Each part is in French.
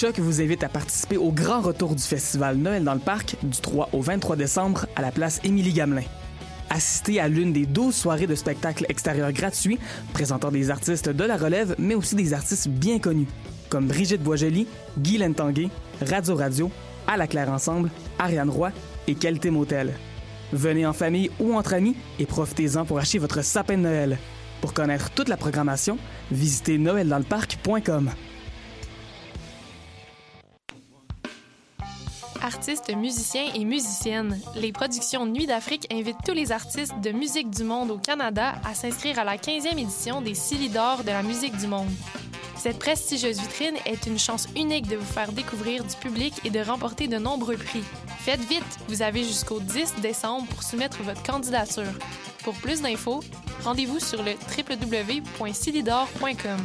Choc vous invite à participer au grand retour du festival Noël dans le parc du 3 au 23 décembre à la place Émilie Gamelin. Assistez à l'une des 12 soirées de spectacles extérieurs gratuits présentant des artistes de la relève, mais aussi des artistes bien connus, comme Brigitte Boisjoli, Guy Lentanguay, Radio Radio, À la Claire Ensemble, Ariane Roy et Qualité Motel. Venez en famille ou entre amis et profitez-en pour acheter votre sapin de Noël. Pour connaître toute la programmation, visitez noeldansleparc.com. Artistes, musiciens et musiciennes, les productions Nuit d'Afrique invitent tous les artistes de musique du monde au Canada à s'inscrire à la 15e édition des Silidor de la musique du monde. Cette prestigieuse vitrine est une chance unique de vous faire découvrir du public et de remporter de nombreux prix. Faites vite, vous avez jusqu'au 10 décembre pour soumettre votre candidature. Pour plus d'infos, rendez-vous sur le www.silidor.com.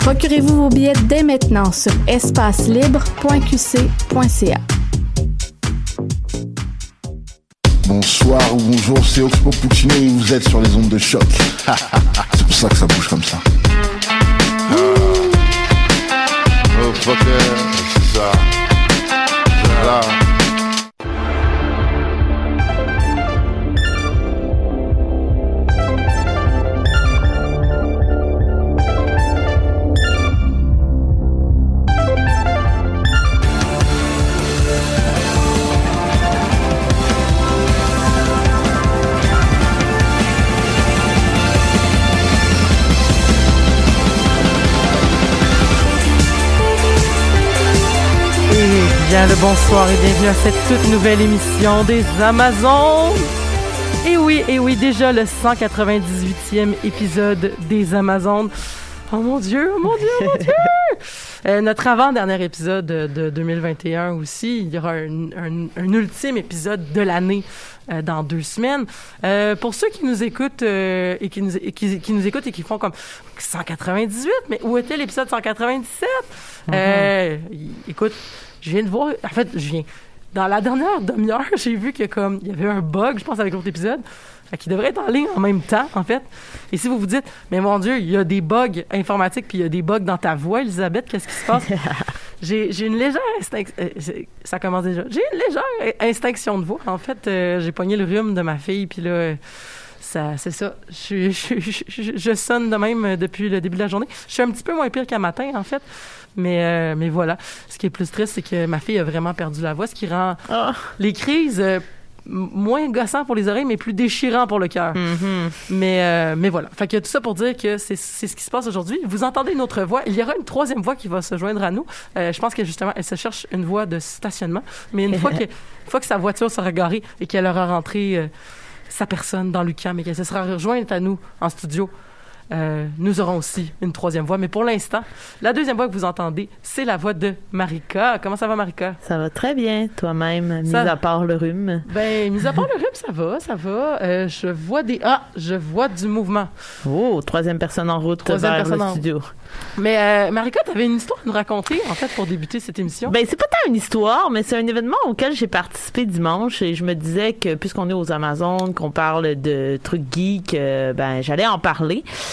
Procurez-vous vos billets dès maintenant sur espacelibre.qc.ca. Bonsoir ou bonjour, c'est Oxpo Puccino et vous êtes sur les ondes de choc. c'est pour ça que ça bouge comme ça. Oh c'est ça. Là. Bien, le bonsoir et bienvenue à cette toute nouvelle émission des Amazones. Et oui, et oui, déjà le 198e épisode des Amazones. Oh mon Dieu, oh mon Dieu, oh mon Dieu! Euh, notre avant-dernier épisode de, de 2021 aussi. Il y aura un, un- un ultime épisode de l'année euh, dans deux semaines. Euh, pour ceux qui nous écoutent et qui nous, et qui, qui nous écoutent et qui font comme 198, mais où était l'épisode 197? Euh, y- écoute, je viens de voir. En fait, je viens. Dans la dernière demi-heure, j'ai vu que comme il y avait un bug, je pense, avec l'autre épisode. Fait qu'il devrait être en ligne en même temps, en fait. Et si vous vous dites, mais mon Dieu, il y a des bugs informatiques, puis il y a des bugs dans ta voix, Elisabeth, qu'est-ce qui se passe? j'ai, j'ai une légère euh, ça commence déjà. J'ai une légère instinction de voix. En fait, euh, j'ai pogné le rhume de ma fille, puis là, ça, c'est ça. Je, je, je, je- je sonne de même depuis le début de la journée. Je suis un petit peu moins pire qu'à matin, en fait. Mais, euh, mais voilà. Ce qui est plus triste, c'est que ma fille a vraiment perdu la voix, ce qui rend les crises euh, moins gossant pour les oreilles, mais plus déchirant pour le cœur. Mais, euh, mais voilà. Fait que tout ça pour dire que c'est c'est ce qui se passe aujourd'hui. Vous entendez une autre voix. Il y aura une troisième voix qui va se joindre à nous. Euh, je pense que justement, elle se cherche une voie de stationnement. Mais une fois que, une fois que sa voiture sera garée et qu'elle aura rentré euh, sa personne dans l'UQAM et qu'elle se sera rejointe à nous en studio, euh, nous aurons aussi une troisième voix. Mais pour l'instant, la deuxième voix que vous entendez, c'est la voix de Marika. Comment ça va, Marika? Ça va très bien, toi-même, mis Ça- à part le rhume. Ben, mis à part le rhume, ça va, ça va. Euh, je vois des... Ah, je vois du mouvement. Oh, troisième personne en route Troisième vers personne le en- studio. Mais euh, Marika, t'avais une histoire à nous raconter, en fait, pour débuter cette émission. Ben, c'est pas tant une histoire, mais c'est un événement auquel j'ai participé dimanche et je me disais que puisqu'on est aux Amazones, qu'on parle de trucs geeks, ben, j'allais en parler.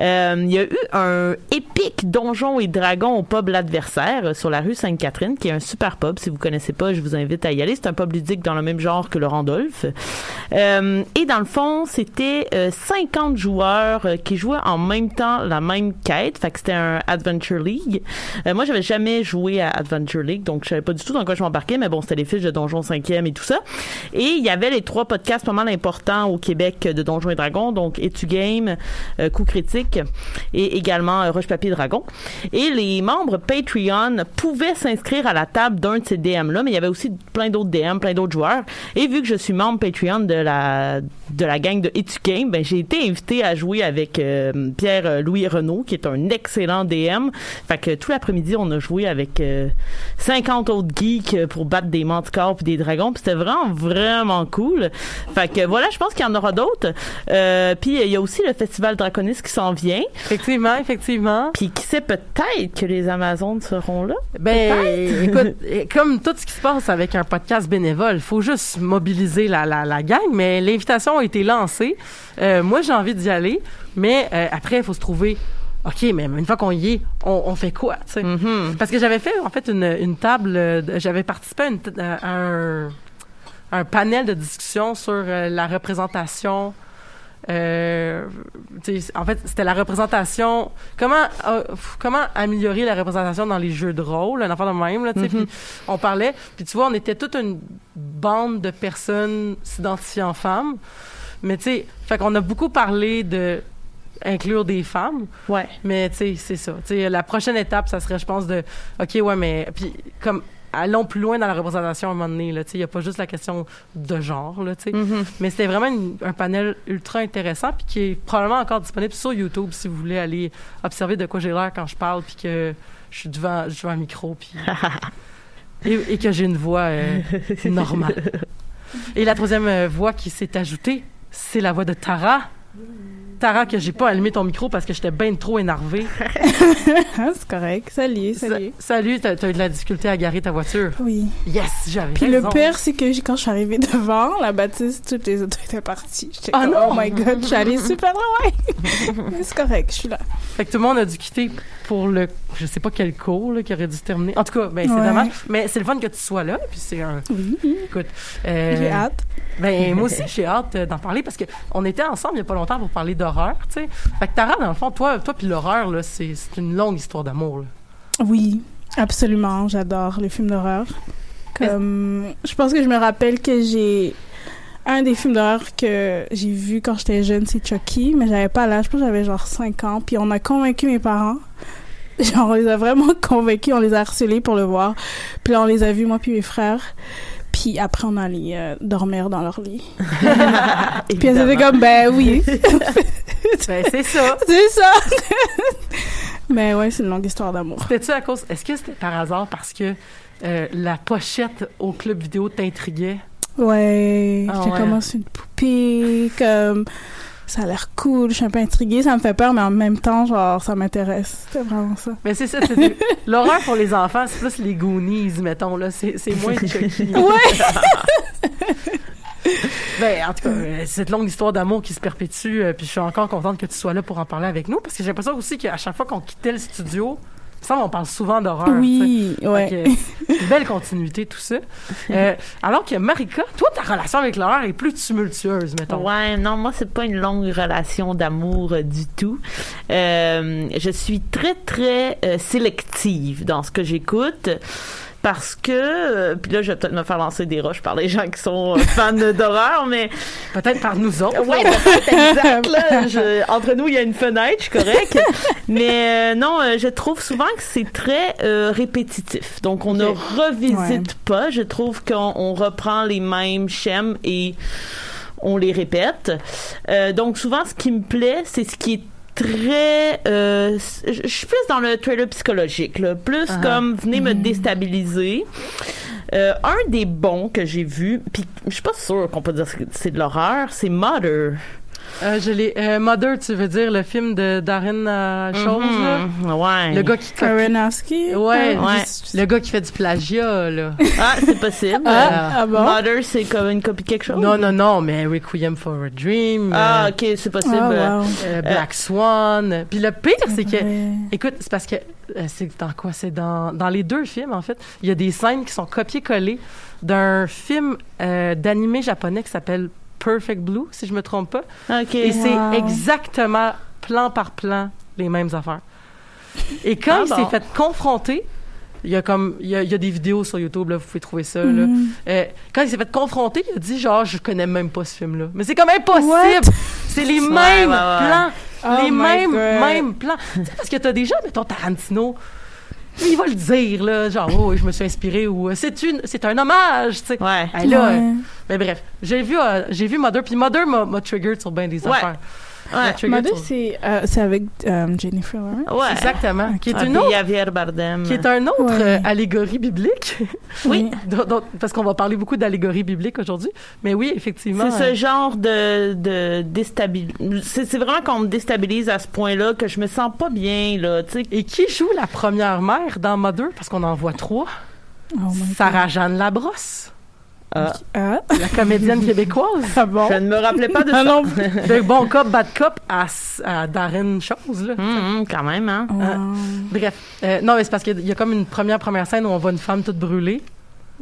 Euh, il y a eu un épique Donjon et Dragon au pub L'Adversaire euh, sur la rue Sainte-Catherine, qui est un super pub. Si vous connaissez pas, je vous invite à y aller. C'est un pub ludique dans le même genre que le Randolph. Euh, et dans le fond, c'était euh, 50 joueurs qui jouaient en même temps la même quête. Fait que c'était un Adventure League. Euh, moi, j'avais jamais joué à Adventure League, donc je savais pas du tout dans quoi je m'embarquais, mais bon, c'était les fiches de Donjon 5e et tout ça. Et il y avait les trois podcasts pas mal importants au Québec de Donjons et Dragons, donc Etu Game, Coup Critique et également euh, Roche Papier Dragon. Et les membres Patreon pouvaient s'inscrire à la table d'un de ces DM-là, mais il y avait aussi plein d'autres DM, plein d'autres joueurs. Et vu que je suis membre Patreon de la de la gang de Etu Game, ben j'ai été invité à jouer avec euh, Pierre-Louis Renault, qui est un excellent DM. Fait que tout l'après-midi, on a joué avec euh, 50 autres geeks euh, pour battre des manticores puis des dragons. C'était vraiment, vraiment cool. Fait que voilà, je pense qu'il y en aura d'autres. Euh, puis il y a aussi le Festival Draconis qui s'en vient. Effectivement, effectivement. Puis qui sait peut-être que les Amazones seront là. Ben, écoute, eh, comme tout ce qui se passe avec un podcast bénévole, faut juste mobiliser la, la, la gang, mais l'invitation a été lancée. Euh, moi, j'ai envie d'y aller, mais euh, après, il faut se trouver. OK, mais une fois qu'on y est, on, on fait quoi, tu sais? Mm-hmm. Parce que j'avais fait, en fait, une, une table, euh, j'avais participé à, une t- à un, un panel de discussion sur la représentation. Euh, en fait, c'était la représentation. Comment euh, comment améliorer la représentation dans les jeux de rôle, un enfant de même là. tu sais, puis on parlait. Puis tu vois, on était toute une bande de personnes s'identifiant femmes. Mais tu sais, fait qu'on a beaucoup parlé de inclure des femmes. Ouais. Mais tu sais, c'est ça. Tu sais, la prochaine étape, ça serait, je pense, de OK, ouais, mais puis comme allons plus loin dans la représentation à un moment donné. Il y a pas juste la question de genre, là. Mm-hmm. Mais c'était vraiment une- un panel ultra intéressant puis qui est probablement encore disponible sur YouTube si vous voulez aller observer de quoi j'ai l'air quand je parle puis que je suis devant, devant un micro puis et, et que j'ai une voix euh, normale. Et la troisième euh, voix qui s'est ajoutée, c'est la voix de Tara. Tara, que j'ai pas allumé ton micro parce que j'étais bien trop énervée. C'est correct. Salut, salut. Sa- salut, t'as as eu de la difficulté à garer ta voiture. Oui. Yes, j'avais Puis le pire, c'est que quand je suis arrivée devant la bâtisse, toutes les autos étaient parties. J'étais non! oh my god, je suis allée super loin. C'est correct, je suis là. Fait que tout le monde a dû quitter pour le, je sais pas quel cours là, qui aurait dû se terminer. En tout cas, ben c'est Ouais. dommage. Mais c'est le fun que tu sois là. Puis c'est un, Oui. écoute, euh, J'ai hâte. Ben moi aussi j'ai hâte euh, d'en parler parce que on était ensemble il y a pas longtemps pour parler d'horreur, tu sais. Fait que Tara, dans le fond, toi, toi puis l'horreur là, c'est c'est une longue histoire d'amour. là. Oui, absolument. J'adore les films d'horreur. Comme, je pense que je me rappelle que j'ai un des films d'horreur que j'ai vu quand j'étais jeune, c'est Chucky, mais j'avais pas l'âge, je pense que j'avais genre 5 ans, puis on a convaincu mes parents. Genre, on les a vraiment convaincus, on les a harcelés pour le voir. Puis là, on les a vus, moi puis mes frères. Puis après, on allait euh, dormir dans leur lit. Puis elles étaient comme, ben oui, Ben c'est ça. c'est ça. mais ouais, c'est une longue histoire d'amour. C'était-tu à cause Est-ce que c'était par hasard parce que euh, la pochette au club vidéo t'intriguait? Ouais, Ah j'ai ouais. commencé une poupée, comme ça a l'air cool, je suis un peu intriguée, ça me fait peur, mais en même temps, genre, ça m'intéresse. C'était vraiment ça. Mais c'est ça, c'est des- l'horreur pour les enfants, c'est plus les Goonies, mettons là, c'est c'est moins Chucky. Ouais! Ben, en tout cas, euh, cette longue histoire d'amour qui se perpétue, euh, puis je suis encore contente que tu sois là pour en parler avec nous, parce que j'ai l'impression aussi qu'à chaque fois qu'on quittait le studio, ça, on parle souvent d'horreur. Oui, ouais. Une belle continuité, tout ça. Euh, alors que Marika, toi, ta relation avec l'horreur est plus tumultueuse, mettons. Ouais, non, moi c'est pas une longue relation d'amour euh, du tout. Euh, je suis très très euh, sélective dans ce que j'écoute. Parce que, euh, puis là, je vais peut-être me faire lancer des roches par les gens qui sont euh, fans d'horreur, mais Peut-être par nous autres. Ouais, exact. Là, Je- entre nous, il y a une fenêtre, je suis correct. Mais euh, non, euh, je trouve souvent que c'est très répétitif. Donc, on ne revisite Ouais. pas. Je trouve qu'on on reprend les mêmes schèmes et on les répète. Donc, souvent, ce qui me plaît, c'est ce qui est très euh, je suis plus dans le trailer psychologique là. plus Ah. comme venez me déstabiliser euh, un des bons que j'ai vu, puis je suis pas sûre qu'on peut dire que c'est de l'horreur, c'est Mother. Euh, je l'ai. euh, Mother, tu veux dire le film de Darren euh, Chose, là? Mhm. Ouais. Le gars qui copie. Aronofsky? Ouais, Ouais. le gars qui fait du plagiat, là. Ah, c'est possible. Ah, ah bon? Mother, c'est comme une copie de quelque chose? Non, non, non, mais Requiem for a Dream. Ah, euh, ok, c'est possible. Wow. euh, Black Swan. Puis le pire, c'est que. Écoute, c'est parce que. euh, c'est dans quoi? C'est dans, dans les deux films, en fait. Il y a des scènes qui sont copiées-collées d'un film euh, d'animé japonais qui s'appelle Perfect Blue, si je me trompe pas. Et c'est exactement plan par plan les mêmes affaires. Et quand Ah il bon? s'est fait confronter, il y a comme il y a, il y a des vidéos sur YouTube là, vous pouvez trouver ça là. Mhm. Euh, quand il s'est fait confronter, il a dit genre je connais même pas ce film là. Mais c'est comme impossible. C'est les mêmes ouais, ouais. plans, Oh les mêmes God. mêmes plans. Tu sais, parce que t'as déjà mettons Tarantino il va le dire là, genre oh, je me suis inspiré ou euh, c'est une c'est un hommage, tu sais. Ouais. Hey, là, Ouais. euh, mais bref, j'ai vu euh, j'ai vu Mother puis Mother m'a m'a triggered sur bien des Ouais. affaires. Ouais. Mother, c'est euh, c'est avec euh, Jennifer Lawrence. Ouais. Exactement. Qui est Ah, une autre, Javier Bardem. qui est un autre Ouais. euh, allégorie biblique. Oui. parce qu'on va parler beaucoup d'allégorie biblique aujourd'hui. Mais oui, effectivement. C'est euh, ce genre de, de déstabilisation. C'est c'est vraiment qu'on me déstabilise à ce point-là que je me sens pas bien, là, tu sais. Et qui joue la première mère dans Mother? Parce qu'on en voit trois. Oh Sarah-Jeanne Labrosse, Ah, Ah, la comédienne québécoise. ah bon? je ne me rappelais pas de Ah ça. non. De bon cop, bad cop à, à Darren Chose, là. Hum, hum, quand même, hein. Wow. Bref. Euh, non, mais c'est parce qu'il y a comme une première première scène où on voit une femme toute brûlée.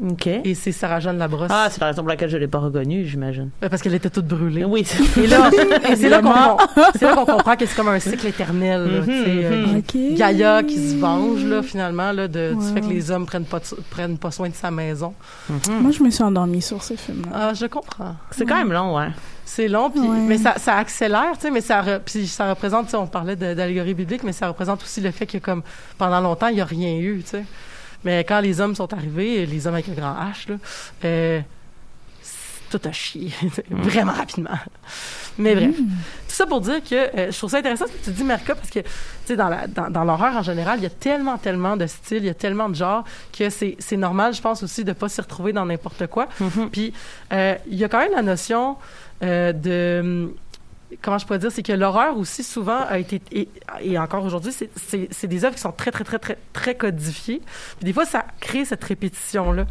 OK. Et c'est Sarah-Jeanne Labrosse. Ah, c'est la raison pour laquelle je l'ai pas reconnue, j'imagine. Parce qu'elle était toute brûlée. Oui. Et là, et c'est là qu'on c'est là qu'on comprend que c'est comme un cycle éternel. là, tu sais, euh, mhm. Ok. Gaïa qui se venge là finalement là de, du fait que les hommes prennent pas de- prennent pas soin de sa maison. Moi, je me suis endormie sur ce film-là. Ah, je comprends. C'est quand même long, ouais. C'est long Ouais. mais ça, ça accélère, tu sais mais ça re- ça représente on parlait de- d'allégorie biblique mais ça représente aussi le fait que comme pendant longtemps il y a rien eu, tu sais. Mais quand les hommes sont arrivés, les hommes avec un grand H là, euh, tout a chié vraiment rapidement. Mais bref, tout ça pour dire que euh, je trouve ça intéressant ce que tu dis, Merca, parce que, tu sais, dans, la- dans, dans l'horreur en général, il y a tellement, tellement de styles, il y a tellement de genres que c'est, c'est normal, je pense aussi, de pas s'y retrouver dans n'importe quoi. Puis, euh, il y a quand même la notion euh, de... Comment je pourrais dire, c'est que l'horreur aussi souvent a été et, et encore aujourd'hui, c'est, des œuvres qui sont très très très très très codifiées. Puis des fois, ça crée cette répétition là.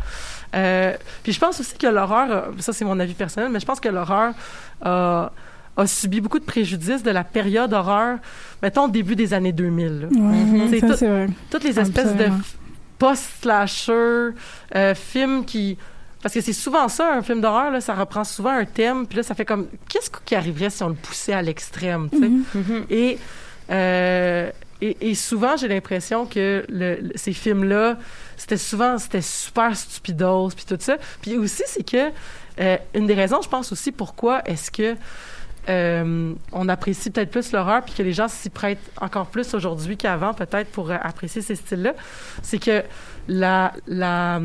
Euh, puis je pense aussi que l'horreur, ça c'est mon avis personnel, mais je pense que l'horreur a, a subi beaucoup de préjudices de la période horreur, mettons début des années 2000. là. Ouais, ça, tout- vrai. Toutes les espèces de Absolument. post-slasher, euh, films qui... Parce que c'est souvent ça, un film d'horreur, là, ça reprend souvent un thème, puis là, ça fait comme... Qu'est-ce qui arriverait si on le poussait à l'extrême, tu sais? Mhm. Et, euh, et, et souvent, j'ai l'impression que le, le- ces films-là, c'était souvent, c'était super stupidos, puis tout ça. Puis aussi, c'est que euh, une des raisons, je pense aussi, pourquoi est-ce que euh, on apprécie peut-être plus l'horreur, puis que les gens s'y prêtent encore plus aujourd'hui qu'avant, peut-être pour euh, apprécier ces styles-là, c'est que la, la,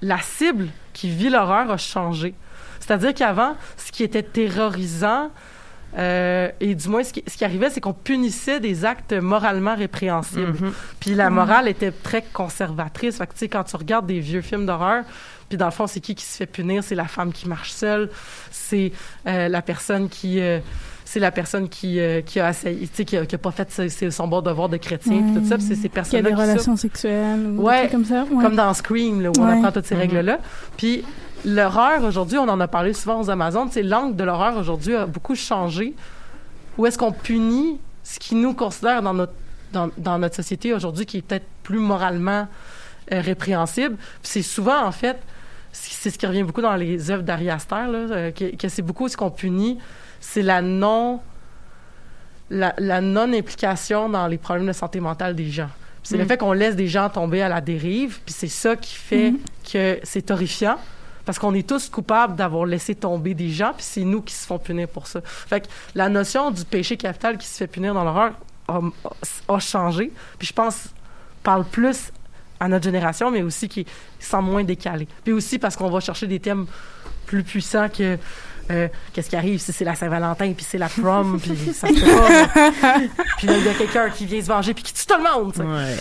la cible qui vit l'horreur a changé. C'est-à-dire qu'avant, ce qui était terrorisant, euh, et du moins, ce qui, ce qui arrivait, c'est qu'on punissait des actes moralement répréhensibles. Puis la morale était très conservatrice. Fait que, tu sais, quand tu regardes des vieux films d'horreur, puis dans le fond, c'est qui qui se fait punir? C'est la femme qui marche seule. C'est euh, la personne qui... euh, c'est la personne qui, euh, qui a essayé, tu sais, qui a, qui a pas fait son bon devoir de chrétien, puis tout ça. C'est ces Qui a des qui relations sexuelles ou Ouais, des trucs comme ça. Ouais. comme dans Scream, là, où on apprend toutes ces règles-là. Puis l'horreur, aujourd'hui, on en a parlé souvent aux Amazones, c'est l'angle de l'horreur aujourd'hui a beaucoup changé. Où est-ce qu'on punit ce qui nous considère dans notre, dans, dans notre société aujourd'hui qui est peut-être plus moralement euh, répréhensible? Puis c'est souvent, en fait, c'est ce qui revient beaucoup dans les œuvres d'Ari Aster, là, euh, que, que c'est beaucoup ce qu'on punit, c'est la non la, la non-implication dans les problèmes de santé mentale des gens. C'est le Mm. fait qu'on laisse des gens tomber à la dérive, puis c'est ça qui fait Mhm. que c'est horrifiant, parce qu'on est tous coupables d'avoir laissé tomber des gens, puis c'est nous qui se font punir pour ça. Fait que la notion du péché capital qui se fait punir dans l'horreur a, changé, puis je pense parle plus à notre génération, mais aussi qui semble moins décalé. Puis aussi parce qu'on va chercher des thèmes plus puissants que euh, qu'est-ce qui arrive si c'est la Saint-Valentin, puis c'est la prom, puis ça se pas. puis là, il y a quelqu'un qui vient se venger, puis qui tue tout le monde. Ouais.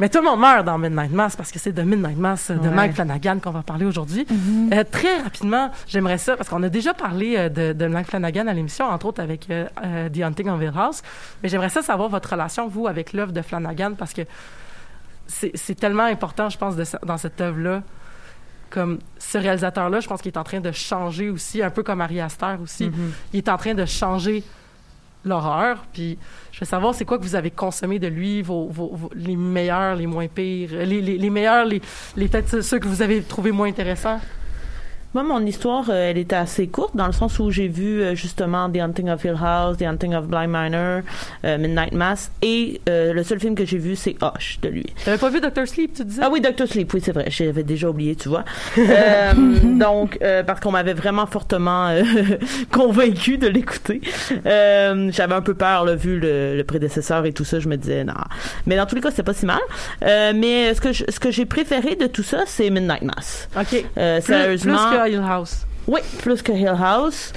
Mais tout le monde meurt dans Midnight Mass parce que c'est de Midnight Mass de Ouais. Mike Flanagan qu'on va parler aujourd'hui. Euh, très rapidement, j'aimerais ça, parce qu'on a déjà parlé euh, de, de Mike Flanagan à l'émission, entre autres avec euh, euh, The Hunting of Hill House, mais j'aimerais ça savoir votre relation, vous, avec l'œuvre de Flanagan, parce que c'est c'est tellement important, je pense, de, dans cette œuvre-là. Comme ce réalisateur-là, je pense qu'il est en train de changer aussi, un peu comme Ari Aster aussi. Mm-hmm. Il est en train de changer l'horreur. Puis je veux savoir, c'est quoi que vous avez consommé de lui, vos, vos- vos- les meilleurs, les moins pires, les, les, les meilleurs, les, les peut-être ceux que vous avez trouvés moins intéressants? Moi, mon histoire, euh, elle était assez courte dans le sens où j'ai vu euh, justement The Hunting of Hill House, The Hunting of Blind Manor, euh, Midnight Mass, et euh, le seul film que j'ai vu, c'est Hush de lui. T'avais pas vu Doctor Sleep, tu disais? Ah oui, Doctor Sleep, oui, c'est vrai. J'avais déjà oublié, tu vois. Donc, euh, parce qu'on m'avait vraiment fortement convaincu de l'écouter. J'avais un peu peur, là, vu le, le prédécesseur et tout ça. Je me disais, non. Mais dans tous les cas, c'est pas si mal. Mais ce que je- ce que j'ai préféré de tout ça, c'est Midnight Mass. OK. Sérieusement. plus que Hill House. Oui, plus que Hill House.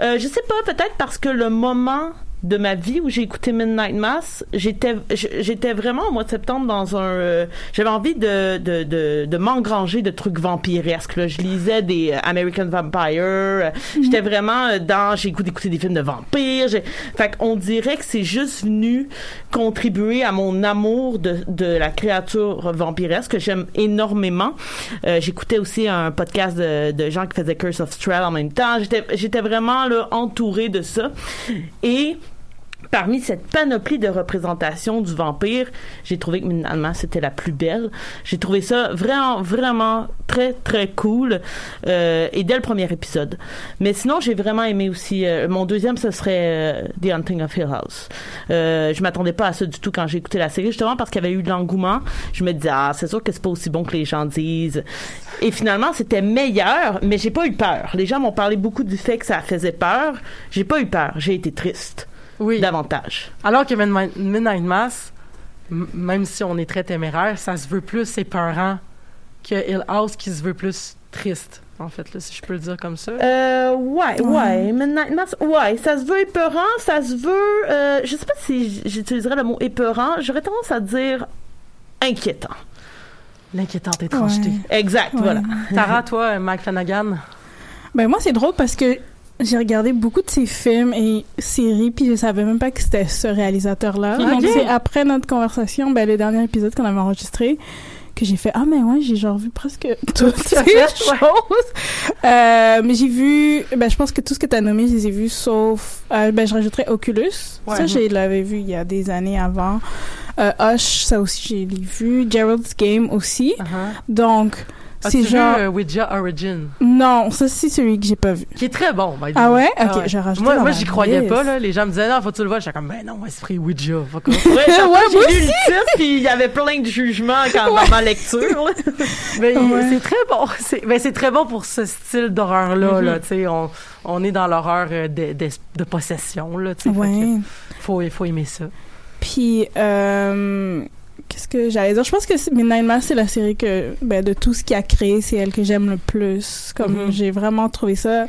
Euh, je sais pas, peut-être parce que le moment de ma vie où j'ai écouté Midnight Mass, j'étais j'étais vraiment au mois de septembre dans un euh, j'avais envie de de de, de m'engranger de trucs vampiresques là. je lisais des euh, American Vampire, euh, j'étais vraiment euh, dans j'ai écouté des films de vampires, fait qu'on dirait que c'est juste venu contribuer à mon amour de de la créature vampiresque que j'aime énormément. Euh, j'écoutais aussi un podcast de, de gens qui faisaient Curse of Strahd en même temps. J'étais, j'étais vraiment là, entourée de ça. Et parmi cette panoplie de représentations du vampire, j'ai trouvé que Mass c'était la plus belle. J'ai trouvé ça vraiment, vraiment très, très cool. Euh, et dès le premier épisode. Mais sinon, j'ai vraiment aimé aussi. euh, mon deuxième, ce serait euh, The Hunting of Hill House. Je m'attendais pas à ça du tout quand j'ai écouté la série, justement parce qu'il y avait eu de l'engouement. Je me disais, ah, c'est sûr que c'est pas aussi bon que les gens disent. Et finalement, c'était meilleur, mais j'ai pas eu peur. Les gens m'ont parlé beaucoup du fait que ça faisait peur. J'ai pas eu peur. J'ai été triste. Oui. Davantage. Alors que Midnight, Mass, même si on est très téméraire, ça se veut plus épeurant que Hill House qui se veut plus triste, en fait, là, si je peux le dire comme ça. Euh, ouais, ouais. Midnight Mass, ouais. Ça se veut épeurant, ça se veut. Euh, je sais pas si j'utiliserais le mot épeurant. J'aurais tendance à dire inquiétant. L'inquiétante étrangeté. Ouais. Exact, Ouais. voilà. Tara, toi, Mike Flanagan, Ben moi c'est drôle parce que j'ai regardé beaucoup de ses films et séries puis je savais même pas que c'était ce réalisateur là. Ok. Donc c'est après notre conversation, ben le dernier épisode qu'on avait enregistré que j'ai fait ah mais ouais j'ai genre vu presque toutes ces ouais. choses. Euh, mais j'ai vu ben je pense que tout ce que tu as nommé je les ai vus sauf euh, ben je rajouterais Oculus. Ouais. Ça je l'avais vu il y a des années avant. Euh, Hush ça aussi j'ai vu. Gerald's Game aussi. Donc as-tu c'est vu genre Ouija Origin? non ça c'est celui que j'ai pas vu. Qui est très bon, by the Ah way. ouais? Ok, j'ai rajouté Moi, moi j'y croyais pas, là. Les gens me disaient, non, faut que tu le vois. J'étais comme, ben non, esprit Ouija. Ouais, Ouais, que moi j'ai lu le titre, puis il y avait plein de jugements quand, dans ma lecture. là. Mais Ouais. c'est très bon. C'est ben, c'est très bon pour ce style d'horreur-là. Mm-hmm. là, tu sais, on, on est dans l'horreur euh, de, possession. Là, tu sais, Ouais. faut, faut aimer ça. Puis, euh, qu'est-ce que j'allais dire? Je pense que Midnight Mass, c'est la série que, ben, de tout ce qu'il a créé, c'est elle que j'aime le plus. Comme, Mhm. j'ai vraiment trouvé ça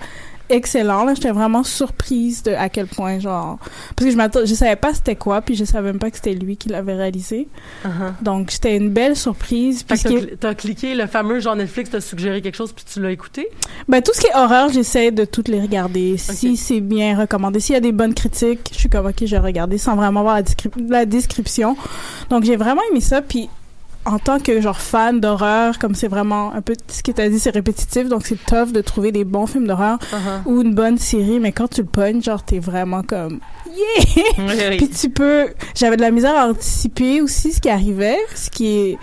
excellent, là. J'étais vraiment surprise de à quel point, genre, parce que je m'attendais, je savais pas c'était quoi, puis je savais même pas que c'était lui qui l'avait réalisé. Uh-huh. Donc, c'était une belle surprise. Puis, t'as cl- cliqué, le fameux genre Netflix t'a suggéré quelque chose puis tu l'as écouté? Ben, tout ce qui est horreur, j'essaie de toutes les regarder. Si c'est bien recommandé, s'il y a des bonnes critiques, je suis comme, ok, je vais regarder sans vraiment voir la, descrip- la description. Donc, j'ai vraiment aimé ça. Puis, en tant que, genre, fan d'horreur, comme c'est vraiment un peu ce que t'as dit, c'est répétitif. Donc, c'est tough de trouver des bons films d'horreur Uh-huh. ou une bonne série. Mais quand tu le pognes, genre, t'es vraiment comme, yeah! Puis tu peux. J'avais de la misère à anticiper aussi ce qui arrivait, ce qui est.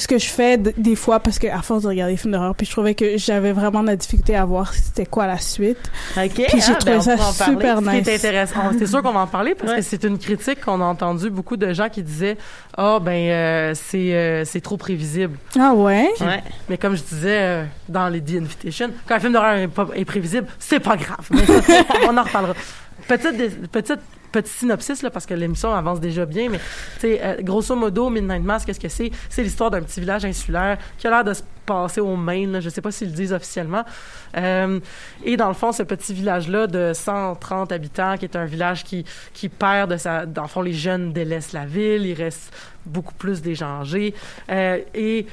Ce que je fais des fois parce que à force de regarder des films d'horreur, puis je trouvais que j'avais vraiment de la difficulté à voir c'était quoi la suite. OK. Puis j'ai ah, trouvé ben, ça super nice. intéressant, c'est sûr qu'on va en parler parce Ouais. que c'est une critique qu'on a entendue beaucoup de gens qui disaient ah ben euh, c'est euh, c'est trop prévisible. Ah ouais? Ouais. Mais comme je disais euh, dans les The Invitation, quand un film d'horreur est, est prévisible, c'est pas grave. Mais ça, on en reparlera. Petite, petite petit synopsis, là, parce que l'émission avance déjà bien, mais euh, grosso modo, Midnight Mass, qu'est-ce que c'est? C'est l'histoire d'un petit village insulaire qui a l'air de se passer au Maine, là, je sais pas s'ils le disent officiellement. Euh, et dans le fond, ce petit village-là de 130 habitants, qui est un village qui, qui perd de sa... Dans le fond, les jeunes délaissent la ville, il reste beaucoup plus des gens âgés. Euh, et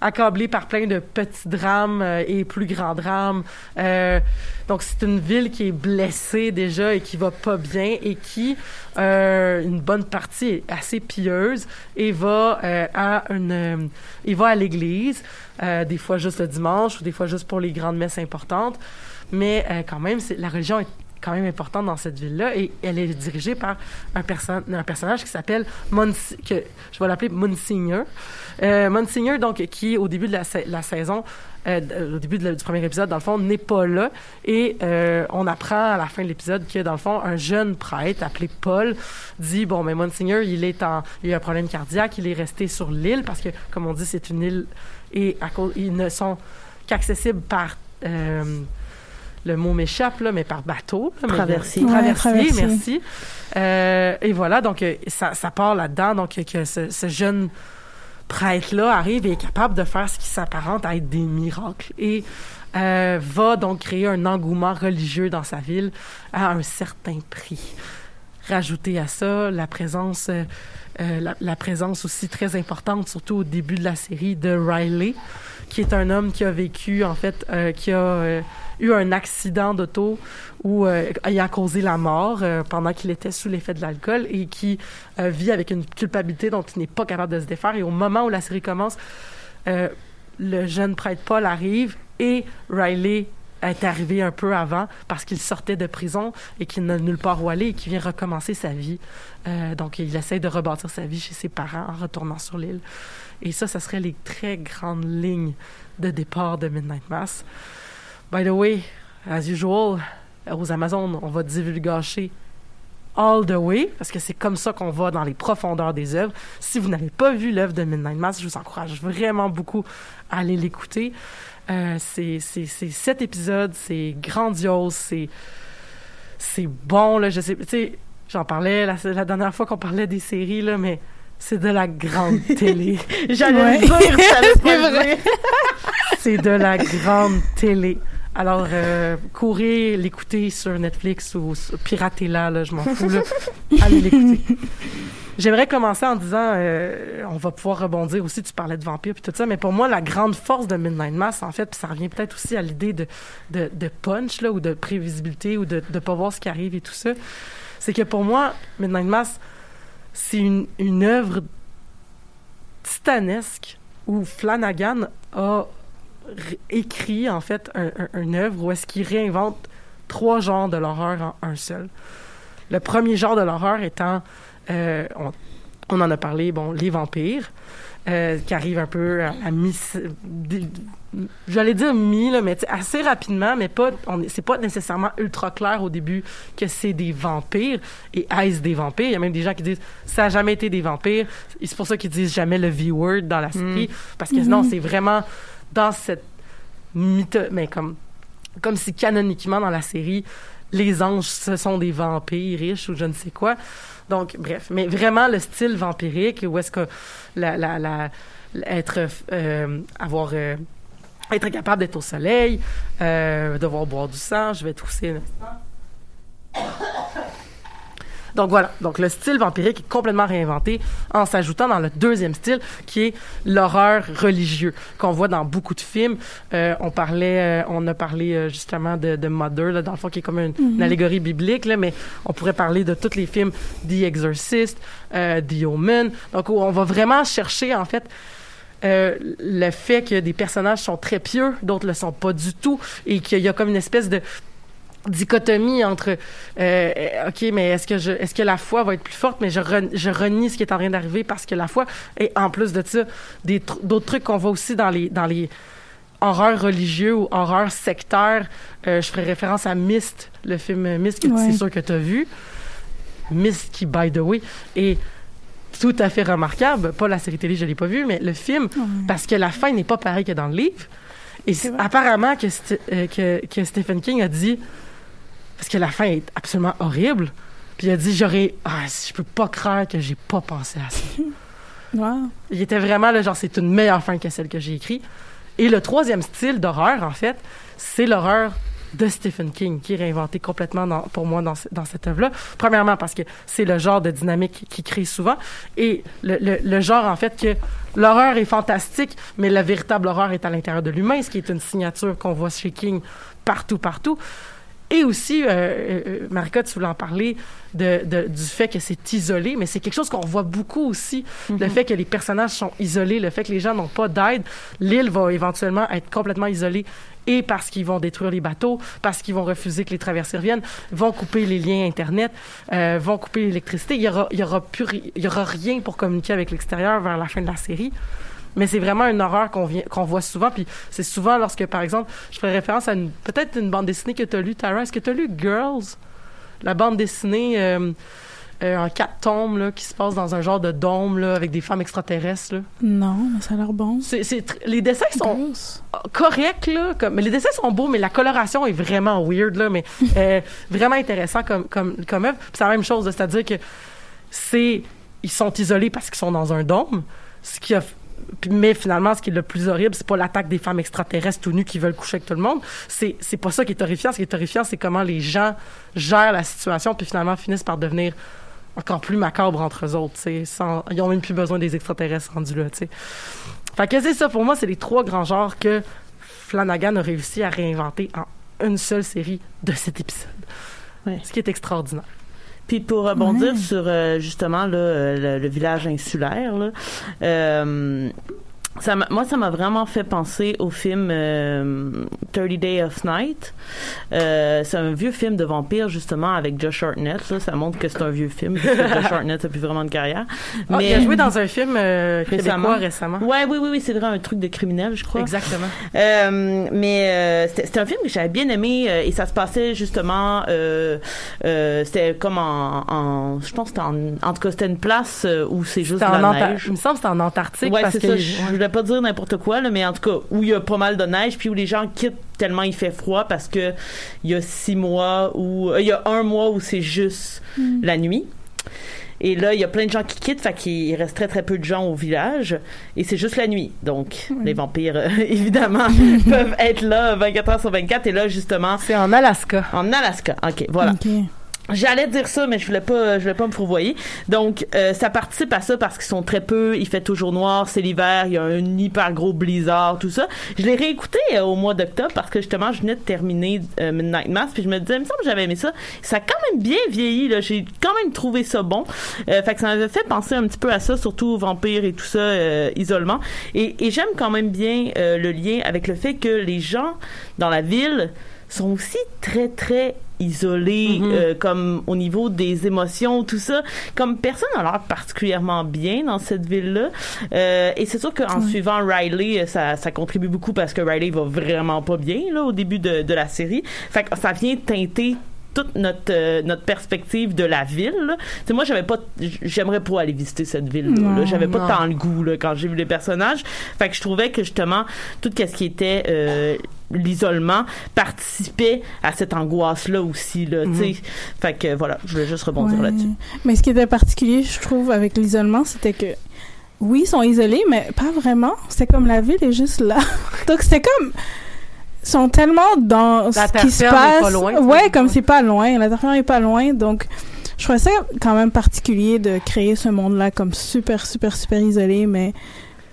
accablé par plein de petits drames euh, et plus grands drames. Euh, donc c'est une ville qui est blessée déjà et qui va pas bien et qui euh, une bonne partie est assez pieuse et va à une il va à l'église des fois juste le dimanche ou des fois juste pour les grandes messes importantes mais quand même la religion est quand même importante dans cette ville-là et elle est dirigée par un, un personnage qui s'appelle que je vais l'appeler Monsignor. Euh, Monsignor, donc, qui au début de la, saison, euh, au début du premier épisode, dans le fond, n'est pas là et euh, on apprend à la fin de l'épisode que dans le fond, un jeune prêtre appelé Paul dit bon, mais Monsignor, il est en, il a un problème cardiaque, il est resté sur l'île parce que, comme on dit, c'est une île et ils ne sont qu'accessibles par euh, le mot m'échappe, là, mais par bateau. traversier. traversier, merci. Euh, et voilà, donc euh, ça, ça part là-dedans, donc que ce, ce jeune prêtre-là arrive et est capable de faire ce qui s'apparente à être des miracles. Et euh, va donc créer un engouement religieux dans sa ville à un certain prix. Rajouter à ça la présence, euh, la, la, présence aussi très importante, surtout au début de la série, de Riley, qui est un homme qui a vécu, en fait, euh, qui a euh, eu un accident d'auto où euh, il a causé la mort pendant qu'il était sous l'effet de l'alcool et qui vit avec une culpabilité dont il n'est pas capable de se défaire. Et au moment où la série commence, le jeune prêtre Paul arrive et Riley est arrivé un peu avant parce qu'il sortait de prison et qu'il n'a nulle part où aller et qu'il vient recommencer sa vie. donc, il essaie de rebâtir sa vie chez ses parents en retournant sur l'île. Et ça, ça serait les très grandes lignes de départ de Midnight Mass. By the way, as usual, aux Amazones, on va divulgacher all the way, parce que c'est comme ça qu'on va dans les profondeurs des œuvres. Si vous n'avez pas vu l'œuvre de Midnight Mass, je vous encourage vraiment beaucoup à aller l'écouter. Euh, c'est sept épisodes, c'est grandiose, c'est c'est bon là. Je sais, j'en parlais la, la dernière fois qu'on parlait des séries là, mais c'est de la grande télé. J'allais dire, c'est de la grande télé. Alors, euh, courez l'écouter sur Netflix ou piratez-la, là, je m'en fous, là. Allez l'écouter. J'aimerais commencer en disant, euh, on va pouvoir rebondir aussi, tu parlais de vampires puis tout ça, mais pour moi, la grande force de Midnight Mass, en fait, puis ça revient peut-être aussi à l'idée de, de, de, punch, là, ou de prévisibilité, ou de ne pas voir ce qui arrive et tout ça, c'est que pour moi, Midnight Mass, c'est une, œuvre titanesque où Flanagan a écrit en fait un, une œuvre où est-ce qu'il réinvente trois genres de l'horreur en un seul. Le premier genre de l'horreur étant, euh, on, on, en a parlé, bon, les vampires, euh, qui arrivent un peu à, à mi j'allais dire mi là mais assez rapidement mais pas c'est pas nécessairement ultra clair au début que c'est des vampires et est-ce des vampires? Il y a même des gens qui disent ça a jamais été des vampires c'est pour ça qu'ils disent jamais le V word dans la série mm. parce que non mm-hmm. c'est vraiment dans cette mythe mais comme comme si canoniquement dans la série les anges ce sont des vampires riches ou je ne sais quoi donc bref mais vraiment le style vampirique où est-ce que la, la, euh, euh, être capable d'être au soleil, euh, devoir boire du sang. Je vais tousser. Donc voilà, donc le style vampirique est complètement réinventé en s'ajoutant dans le deuxième style qui est l'horreur religieux qu'on voit dans beaucoup de films. Euh, on parlait, euh, on a parlé euh, justement de, de Mother, là, dans le fond qui est comme une, mhm. allégorie biblique, là, mais on pourrait parler de tous les films The Exorcist, euh, The Omen. Donc on va vraiment chercher en fait euh, le fait que des personnages sont très pieux, d'autres le sont pas du tout, et qu'il y a comme une espèce de dichotomie entre euh, ok mais est-ce que je est-ce que la foi va être plus forte? Mais je, je renie ce qui est en train d'arriver parce que la foi et en plus de ça des d'autres trucs qu'on voit aussi dans les dans les horreurs religieux ou horreurs sectaires euh, je ferai référence à Mist le film Mist que c'est sûr que tu as vu. Mist qui by the way et tout à fait remarquable. Pas la série télé, je l'ai pas vue, mais le film, parce que la fin n'est pas pareille que dans le livre. Et apparemment que, euh, que, que, Stephen King a dit, parce que la fin est absolument horrible, Puis il a dit j'aurais ah, je peux pas croire que j'ai pas pensé à ça. Wow. Il était vraiment là genre c'est une meilleure fin que celle que j'ai écrite. Et le troisième style d'horreur en fait, c'est l'horreur de Stephen King, qui est réinventé complètement dans- pour moi dans, dans cette œuvre-là. Premièrement, parce que c'est le genre de dynamique qu'il crée souvent, et le, le- le genre, en fait, que l'horreur est fantastique, mais la véritable horreur est à l'intérieur de l'humain, ce qui est une signature qu'on voit chez King partout, partout. Et aussi, euh, euh, euh, Marika, tu voulais en parler de, de- du fait que c'est isolé, mais c'est quelque chose qu'on voit beaucoup aussi. Le fait que les personnages sont isolés, le fait que les gens n'ont pas d'aide. L'île va éventuellement être complètement isolée et parce qu'ils vont détruire les bateaux, parce qu'ils vont refuser que les traversées reviennent, vont couper les liens Internet, euh, vont couper l'électricité. Il y aura, il y aura plus, ri- il y aura rien pour communiquer avec l'extérieur vers la fin de la série. Mais c'est vraiment une horreur qu'on vient qu'on voit souvent. Puis c'est souvent lorsque, par exemple, je ferais référence à peut-être une bande dessinée que tu as lue, Tara. Est-ce que tu as lu Girls? La bande dessinée euh, euh, en quatre tomes là, qui se passe dans un genre de dôme là, avec des femmes extraterrestres. Là. Non, mais ça a l'air bon. C'est, les dessins sont Gross. corrects, là. Comme, mais les dessins sont beaux, mais la coloration est vraiment weird, là. Mais euh, vraiment intéressant comme, comme, comme œuvre. C'est la même chose, c'est-à-dire que c'est. Ils sont isolés parce qu'ils sont dans un dôme. Ce qui a. Mais finalement, ce qui est le plus horrible, c'est pas l'attaque des femmes extraterrestres tout nues qui veulent coucher avec tout le monde. C'est, c'est pas ça qui est terrifiant. Ce qui est terrifiant, c'est comment les gens gèrent la situation, puis finalement finissent par devenir encore plus macabres entre eux autres. Sans, ils ont même plus besoin des extraterrestres rendus là. tu sais. Fait que c'est ça, pour moi, c'est les trois grands genres que Flanagan a réussi à réinventer en une seule série de cet épisode. Ouais. Ce qui est extraordinaire. Puis pour rebondir Ouais. sur euh, justement là, euh, le, le village insulaire, là, euh, ça moi ça m'a vraiment fait penser au film euh, 30 Day of Night. Euh, c'est un vieux film de vampire justement avec Josh Hartnett. Là, ça montre que c'est un vieux film. parce que Josh Hartnett a plus vraiment de carrière. Ah, il a joué dans un film euh, québécois récemment. Ouais, oui, oui, oui, c'est vrai, un truc de criminel, je crois. Exactement. Euh, mais euh, c'était un film que j'avais bien aimé euh, et ça se passait justement euh, euh, c'était comme en, en je pense que c'était en en tout cas c'était une place où c'est juste C'était de en la neige. Il me semble que c'était en Antarctique. Ouais, parce que ça. Je voulais pas dire n'importe quoi, là, mais en tout cas, où il y a pas mal de neige, puis où les gens quittent tellement il fait froid parce que il y a six mois ou euh, il y a un mois où c'est juste la nuit. Et là, il y a plein de gens qui quittent, fait qu'il reste très très peu de gens au village, et c'est juste la nuit. Donc, les vampires, euh, évidemment, peuvent être là 24 heures sur 24. Et là, justement, C'est en Alaska. en Alaska. Ok, voilà. J'allais dire ça, mais je voulais pas, je voulais pas me fourvoyer. Donc, euh, ça participe à ça parce qu'ils sont très peu. Il fait toujours noir, c'est l'hiver, il y a un hyper gros blizzard, tout ça. Je l'ai réécouté euh, au mois d'octobre parce que justement, je venais de terminer euh, Midnight Mass, puis je me disais, il me semble que j'avais aimé ça. Ça a quand même bien vieilli. Là, j'ai quand même trouvé ça bon. Euh, fait que ça m'avait fait penser un petit peu à ça, surtout vampire et tout ça, euh, isolement. Et, et j'aime quand même bien le lien avec le fait que les gens dans la ville sont aussi très très isolés Mhm. euh, comme au niveau des émotions tout ça. Comme personne n'a l'air particulièrement bien dans cette ville là et c'est sûr qu'en suivant Riley euh, ça, ça contribue beaucoup parce que Riley va vraiment pas bien là au début de, de la série. Fait que ça vient teinter toute notre euh, notre perspective de la ville là. Tu moi j'avais pas j'aimerais pas aller visiter cette ville là, Non, j'avais pas tant le goût là, quand j'ai vu les personnages. Fait que je trouvais que justement tout ce qui était euh, l'isolement participait à cette angoisse là aussi là tu sais fait que voilà je voulais juste rebondir Ouais. là-dessus Mais ce qui était particulier, je trouve, avec l'isolement, c'était que oui, ils sont isolés, mais pas vraiment. C'est comme la ville est juste là. Donc c'était comme ils sont tellement dans La ce qui se passe. pas loin, ouais, comme c'est pas loin, la terre est pas loin, donc je trouvais ça quand même particulier de créer ce monde-là comme super, super, super isolé, mais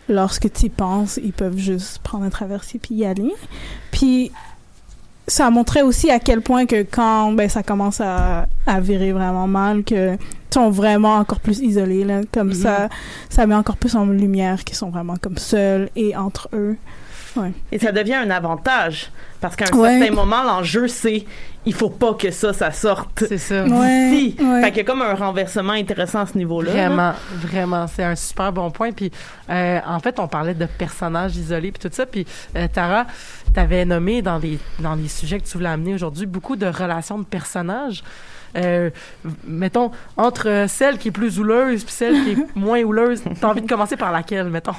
lorsque tu y penses, ils peuvent juste prendre un traversier puis y aller. Puis ça montrait aussi à quel point que quand ben ça commence à, à virer vraiment mal que sont vraiment encore plus isolés là comme Mhm. ça ça met encore plus en lumière qu'ils sont vraiment comme seuls et entre eux et ça devient un avantage parce qu'à un Ouais. certain moment l'enjeu c'est il faut pas que ça ça sorte C'est ça. Ouais, d'ici ouais. fait qu'il y a comme un renversement intéressant à ce niveau là Vraiment, vraiment, c'est un super bon point. Puis, euh, en fait, on parlait de personnages isolés puis tout ça. Puis, euh, Tara, t'avais nommé dans les dans les sujets que tu voulais amener aujourd'hui beaucoup de relations de personnages. Euh, mettons entre celle qui est plus houleuse puis celle qui est moins houleuse. T'as envie de commencer par laquelle, mettons?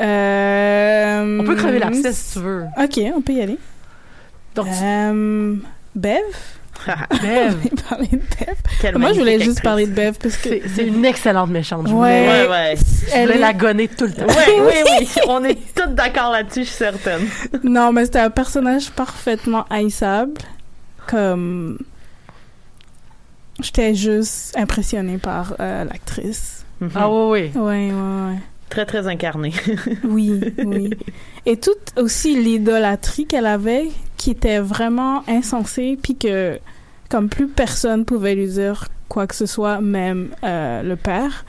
Euh, On peut crever l'abcès si tu veux. ok on peut y aller Donc, tu- euh, Bev Bev. Parler de Bev. Quelle Moi, je voulais juste actrice. parler de Bev parce que. C'est une excellente méchante. Je Ouais. voulais, Ouais, ouais. je Elle voulais est- la gonner tout le temps. Ouais, oui, oui. On est toutes d'accord là-dessus, je suis certaine. Non, mais c'était un personnage parfaitement haïssable. Comme. J'étais juste impressionnée par euh, l'actrice. Ah oui, oui. Ouais, ouais, ouais. Très, très incarné. Oui, oui. Et toute aussi l'idolâtrie qu'elle avait, qui était vraiment insensée, puis que, comme plus personne pouvait lui dire quoi que ce soit, même euh, le père.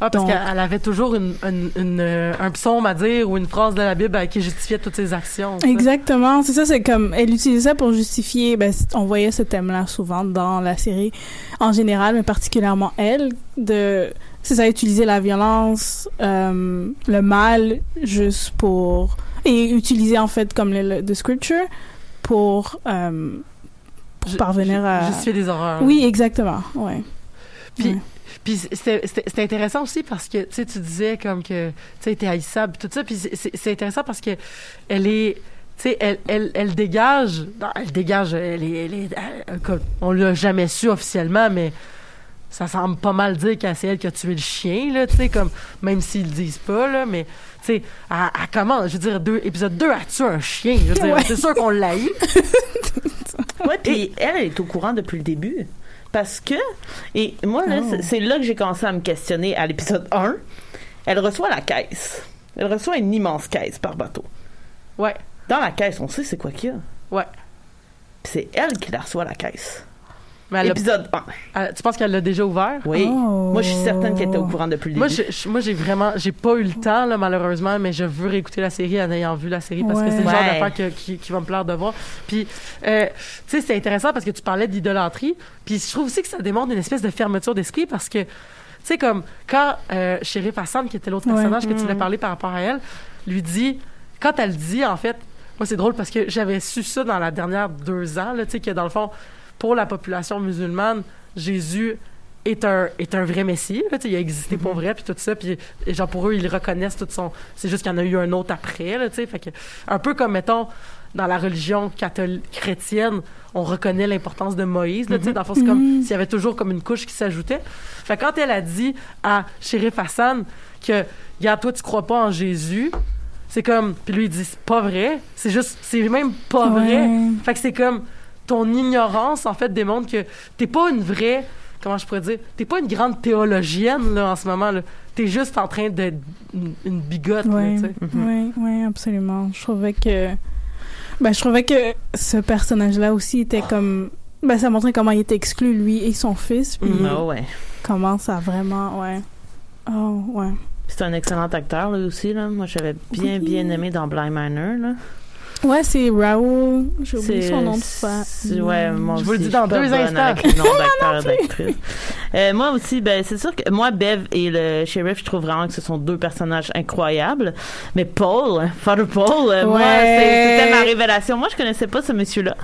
Ah, parce qu'elle elle avait toujours une, une- une, euh, un psaume à dire ou une phrase de la Bible qui justifiait toutes ses actions. ça. Exactement, c'est ça, c'est comme, elle utilisait pour justifier, ben, on voyait ce thème-là souvent dans la série en général, mais particulièrement elle, de, c'est ça, utiliser la violence, euh, le mal, juste pour, et utiliser en fait comme le, le the scripture pour, euh, pour parvenir ju- à... Justifier des horreurs. Oui, exactement, ouais. Puis, Ouais. puis c'était intéressant aussi parce que, tu sais, tu disais comme que, tu sais, t'es haïssable tout ça. Puis c'est- intéressant parce que elle est, tu sais, elle, elle, elle dégage, non, elle dégage, elle est, elle est- on l'a jamais su officiellement, mais ça semble pas mal dire que c'est elle qui a tué le chien, là, tu sais, comme, même s'ils le disent pas, là, mais, tu sais, elle, elle commence, je veux dire, deux, épisode 2, elle tue un chien, je veux dire, Ouais. c'est sûr qu'on l'a eu. Ouais, puis elle, elle est au courant depuis le début. Parce que, et moi, là, Oh. c'est- là que j'ai commencé à me questionner à l'épisode 1. Elle reçoit la caisse. Elle reçoit une immense caisse par bateau. Ouais, Dans la caisse, on sait c'est quoi qu'il y a. ouais. C'est elle qui la reçoit la caisse. Mais a- Épisode 1. elle- tu penses qu'elle l'a déjà ouvert? Oui. Oh. Moi, je suis certaine qu'elle était au courant depuis le Moi, début. je- moi, j'ai vraiment, j'ai pas eu le temps, là, malheureusement, mais je veux réécouter la série en ayant vu la série parce que c'est le genre Ouais. d'affaire que- qui, qui va me plaire de voir. Puis, euh, tu sais, c'est intéressant parce que tu parlais d'idolâtrie. Puis, je trouve aussi que ça démontre une espèce de fermeture d'esprit parce que, tu sais, comme quand euh, Sheriff Hassan, qui était l'autre Ouais. personnage que tu voulais parler par rapport à elle, lui dit, quand elle dit, en fait, moi, c'est drôle parce que j'avais su ça dans la dernière deux ans, là, tu sais, que dans le fond, pour la population musulmane, Jésus est un est un vrai messie là, il a existé pour vrai puis tout ça puis genre pour eux ils reconnaissent tout son c'est juste qu'il y en a eu un autre après là fait que un peu comme mettons dans la religion catholique chrétienne on reconnaît l'importance de Moïse là, sais dans le fond c'est comme s'il y avait toujours comme une couche qui s'ajoutait. Fait que quand elle a dit à Shérif Hassan que regarde toi tu crois pas en Jésus c'est comme puis lui il dit c'est pas vrai c'est juste c'est même pas vrai fait que c'est comme ton ignorance, en fait, démontre que t'es pas une vraie, comment je pourrais dire, t'es pas une grande théologienne, là, en ce moment, là. T'es juste en train d'être une, une bigote, là, Ouais, tu sais. ouais, ouais, absolument. Je trouvais que, ben, je trouvais que ce personnage-là aussi était comme, ben, ça montrait comment il était exclu lui et son fils, puis. Ah ouais. comment ça vraiment, ouais. Oh, ouais. C'est un excellent acteur, là aussi. Là. Moi, j'avais bien, Oui. bien aimé dans Blind Manor. Là. Ouais, c'est Raoul. J'ai oublié C'est- son nom de famille. Ouais, moi Je vous le aussi, dis dans deux instants. d'acteurs et d'actrices. Euh, moi aussi, ben, c'est sûr que moi, Bev et le shérif, je trouve vraiment que ce sont deux personnages incroyables. Mais Paul, Father Paul, euh, moi, Ouais. c'est- c'était ma révélation. Moi, je connaissais pas ce monsieur-là.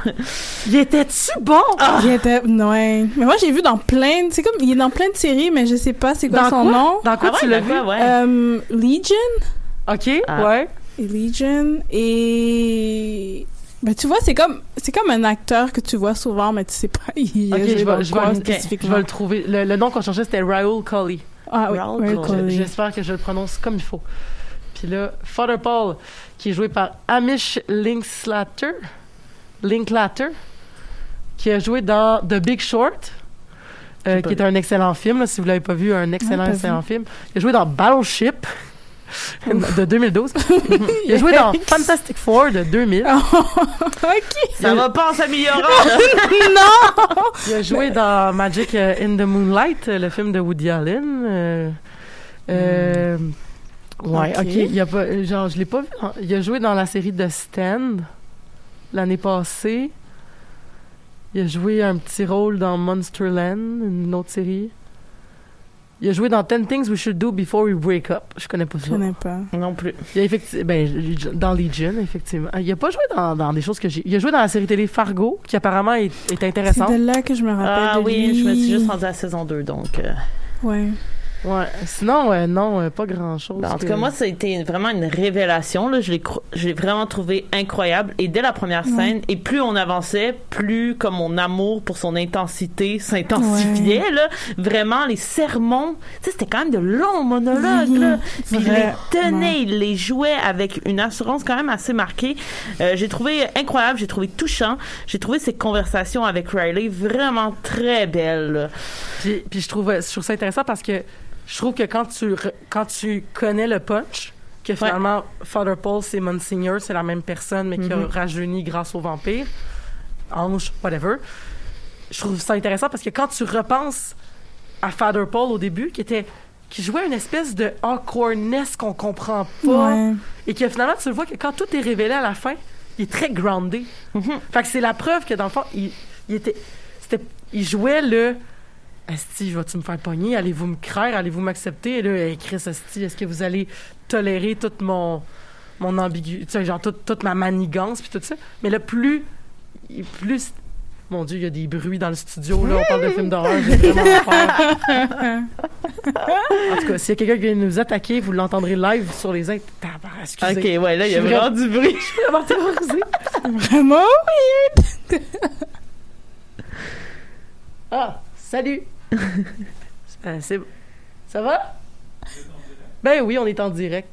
Il était-tu bon? Il était, ouais. Mais moi, j'ai vu dans plein, de- c'est comme, il est dans plein de séries, mais je sais pas c'est quoi Dans son quoi? nom. Dans quoi Ah tu ouais, l'as vu? ouais? Euh, Legion. OK, Ah. ouais. Et Legion et ben tu vois c'est comme c'est comme un acteur que tu vois souvent mais tu sais pas il a OK, je vais, je, vais, le- spécifiquement. je vais le trouver. Le, le nom qu'on cherchait, c'était Raoul Cully. ah oui, Raoul. Coley. J'espère que je le prononce comme il faut. Puis là, Father Paul, qui est joué par Amish Linklater, Linklater, qui a joué dans The Big Short, euh, qui est un excellent film. là, si vous l'avez pas vu, un excellent, excellent film. Il a joué dans Battleship de 2012. Il a joué dans Fantastic Four de 2000. ok Ça va pas en s'améliorant. là. Il a joué dans Magic euh, in the Moonlight, euh, le film de Woody Allen. euh, euh, Ouais, Ok. Il a pas, genre, je l'ai pas vu. Il a joué dans la série The Stand l'année passée. Il a joué un petit rôle dans Monsterland, une autre série. Il a joué dans 10 Things We Should Do Before We Break Up. Je connais pas ça. je connais pas non plus. Il a effectivement, ben, dans Legion, effectivement. Il a pas joué dans, dans des choses que j'ai. Il a joué dans la série télé Fargo, qui apparemment est, est c'est intéressante. de là que je me rappelle Ah de oui, lui. je me suis juste rendue à la saison 2, donc... euh, ouais Ouais. Sinon, euh, non, euh, pas grand-chose. En tout que- cas, moi, ça a été vraiment une révélation. Là. Je l'ai cro- je l'ai vraiment trouvé incroyable. Et dès la première Ouais. scène, et plus on avançait, plus comme mon amour pour son intensité s'intensifiait. Là. Vraiment, les sermons, c'était quand même de longs monologues. Mhm. Là. Puis il les tenait, il les jouait avec une assurance quand même assez marquée. Euh, j'ai trouvé incroyable, j'ai trouvé touchant. J'ai trouvé ses conversations avec Riley vraiment très belles. Puis, puis je trouve, je trouve ça intéressant parce que je trouve que quand tu, quand tu connais le punch, que finalement, Father Paul, c'est Monsignor, c'est la même personne, mais qui a Mhm. rajeuni grâce au vampire, ange, whatever. Je trouve ça intéressant parce que quand tu repenses à Father Paul au début, qui était qui jouait une espèce de awkwardness qu'on comprend pas Ouais. et que finalement tu le vois que quand tout est révélé à la fin, il est très groundé. Fait que c'est la preuve que dans le fond, il, il était, c'était, il jouait le Esti, vas-tu me faire pogner? Allez-vous me craire? Allez-vous m'accepter? Et là, hey, Chris, Esti, est-ce que vous allez tolérer toute mon, mon ambiguïté, tu sais, genre toute, toute ma manigance puis tout ça? Mais le plus, plus, mon Dieu, il y a des bruits dans le studio, là, on parle de films d'horreur, j'ai vraiment peur. En tout cas, s'il y a quelqu'un qui vient nous attaquer, vous l'entendrez live sur les aides. Tabarnak, Excusez. Ok, ouais, là, il y a vraiment du bruit. Je suis vraiment terrorisée. Vraiment? Weird. Ah, salut! Euh, c'est... Ça va? Ben oui, on est en direct.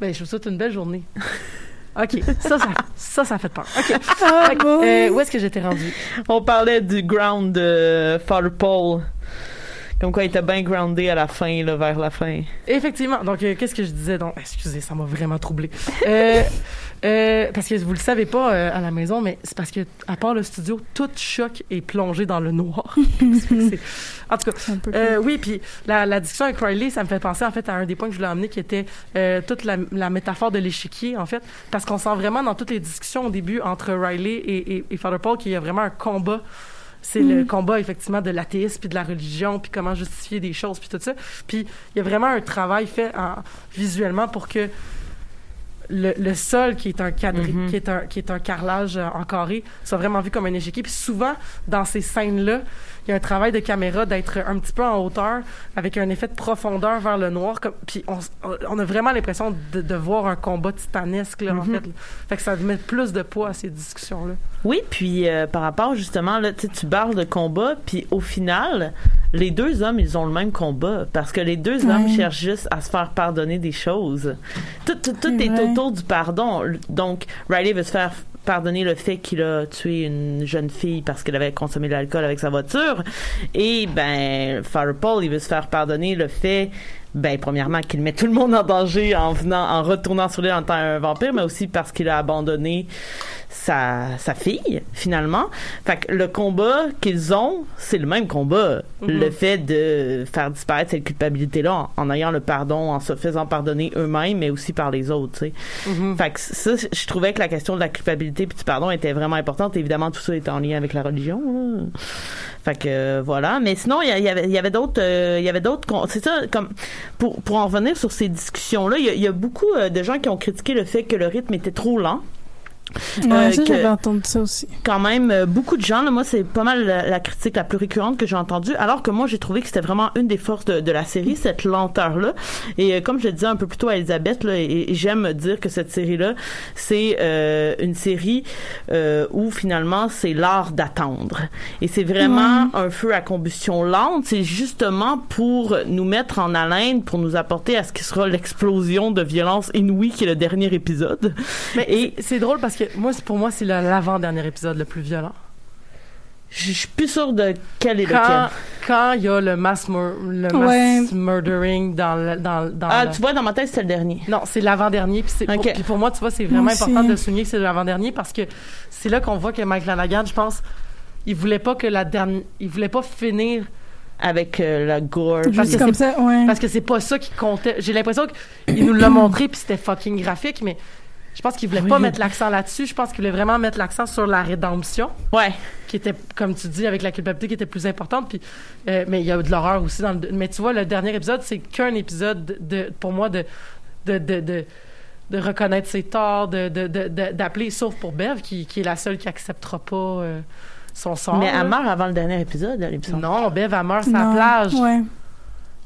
Ben, je vous souhaite une belle journée. OK, ça, ça, ça, ça fait peur. OK. Ah, euh, où est-ce que j'étais rendu? On parlait du ground de Father Paul. Comme quoi, il était bien groundé à la fin, là, vers la fin. Effectivement. Donc, euh, qu'est-ce que je disais? Donc, excusez, ça m'a vraiment troublé. Euh, euh, parce que vous le savez pas euh, à la maison, mais c'est parce que, à part le studio, tout choc est plongé dans le noir. En tout cas, Euh, oui, puis la, la discussion avec Riley, ça me fait penser en fait à un des points que je voulais emmener qui était euh, toute la, la métaphore de l'échiquier en fait, parce qu'on sent vraiment dans toutes les discussions au début entre Riley et, et, et Father Paul qu'il y a vraiment un combat. C'est le combat effectivement de l'athéisme puis de la religion puis comment justifier des choses puis tout ça. Puis il y a vraiment un travail fait en- visuellement pour que le, le sol qui est un quadri, Mhm. qui est un qui est un carrelage euh, en carré soit vraiment vu comme un échiquier puis souvent dans ces scènes là il y a un travail de caméra d'être un petit peu en hauteur avec un effet de profondeur vers le noir comme puis on, a vraiment l'impression de, de voir un combat titanesque là, en Mhm. fait là. fait que ça met plus de poids à ces discussions là Oui, puis euh, par rapport justement, là, tu sais, tu parles de combat, puis au final, les deux hommes, ils ont le même combat, parce que les deux Ouais. hommes cherchent juste à se faire pardonner des choses. Tout, tout, tout C'est est autour du pardon. Donc, Riley veut se faire pardonner le fait qu'il a tué une jeune fille parce qu'elle avait consommé de l'alcool avec sa voiture. Et, ben, Paul, il veut se faire pardonner le fait ben, premièrement, qu'il met tout le monde en danger en venant, en retournant sur l'île en tant un vampire, mais aussi parce qu'il a abandonné sa, sa fille, finalement. Fait que le combat qu'ils ont, c'est le même combat. Mhm. Le fait de faire disparaître cette culpabilité-là en, en ayant le pardon, en se faisant pardonner eux-mêmes, mais aussi par les autres, tu sais. Fait que ça, je trouvais que la question de la culpabilité puis du pardon était vraiment importante. Évidemment, tout ça est en lien avec la religion. là. Fait que euh, voilà. Mais sinon, il y, avait, y avait d'autres, euh, il y avait d'autres. con- C'est ça, comme pour pour en revenir sur ces discussions-là, il y a, il y a beaucoup euh, de gens qui ont critiqué le fait que le rythme était trop lent. Ouais, Euh, ça, que- j'avais entendu ça aussi. quand même euh, beaucoup de gens. Là, moi, c'est pas mal la, la critique la plus récurrente que j'ai entendue. Alors que moi, j'ai trouvé que c'était vraiment une des forces de, de la série, cette lenteur-là. Et euh, comme je le disais un peu plus tôt à Elisabeth, là, et, et j'aime dire que cette série-là, c'est euh, une série euh, où finalement c'est l'art d'attendre. Et c'est vraiment un feu à combustion lente. C'est justement pour nous mettre en haleine, pour nous apporter à ce qui sera l'explosion de violence inouïe qui est le dernier épisode. mais Et- c'est c'est drôle parce que moi c'est- pour moi c'est l'avant-dernier épisode le plus violent Je suis plus sûre de quel est quand lequel. quand il y a le mass mur- le Ouais. mass murdering dans le, dans dans Ah, le- tu vois, dans ma tête, c'était le dernier. Non, c'est l'avant-dernier. Puis, c'est- pour, puis pour moi, tu vois, c'est vraiment Moi aussi. important de souligner que c'est l'avant-dernier parce que c'est là qu'on voit que Mike Flanagan, je pense, il voulait pas que la dernière, il voulait pas finir Avec euh, la gore. Parce Juste que comme c'est- ça, ouais. parce que c'est pas ça qui comptait. J'ai l'impression qu'il nous l'a montré puis c'était fucking graphique, mais je pense qu'il voulait Oui. pas mettre l'accent là-dessus. Je pense qu'il voulait vraiment mettre l'accent sur la rédemption, Ouais. qui était, comme tu dis, avec la culpabilité qui était plus importante. Puis, euh, mais il y a de l'horreur aussi dans le. Mais tu vois, le dernier épisode, c'est qu'un épisode de, pour moi de de, de, de de reconnaître ses torts, de, de, de- de- d'appeler, sauf pour Bev, qui, qui est la seule qui acceptera pas euh, son sort. Mais là. elle meurt avant le dernier épisode, semble. Non, Bev, elle meurt sur la plage. Ouais.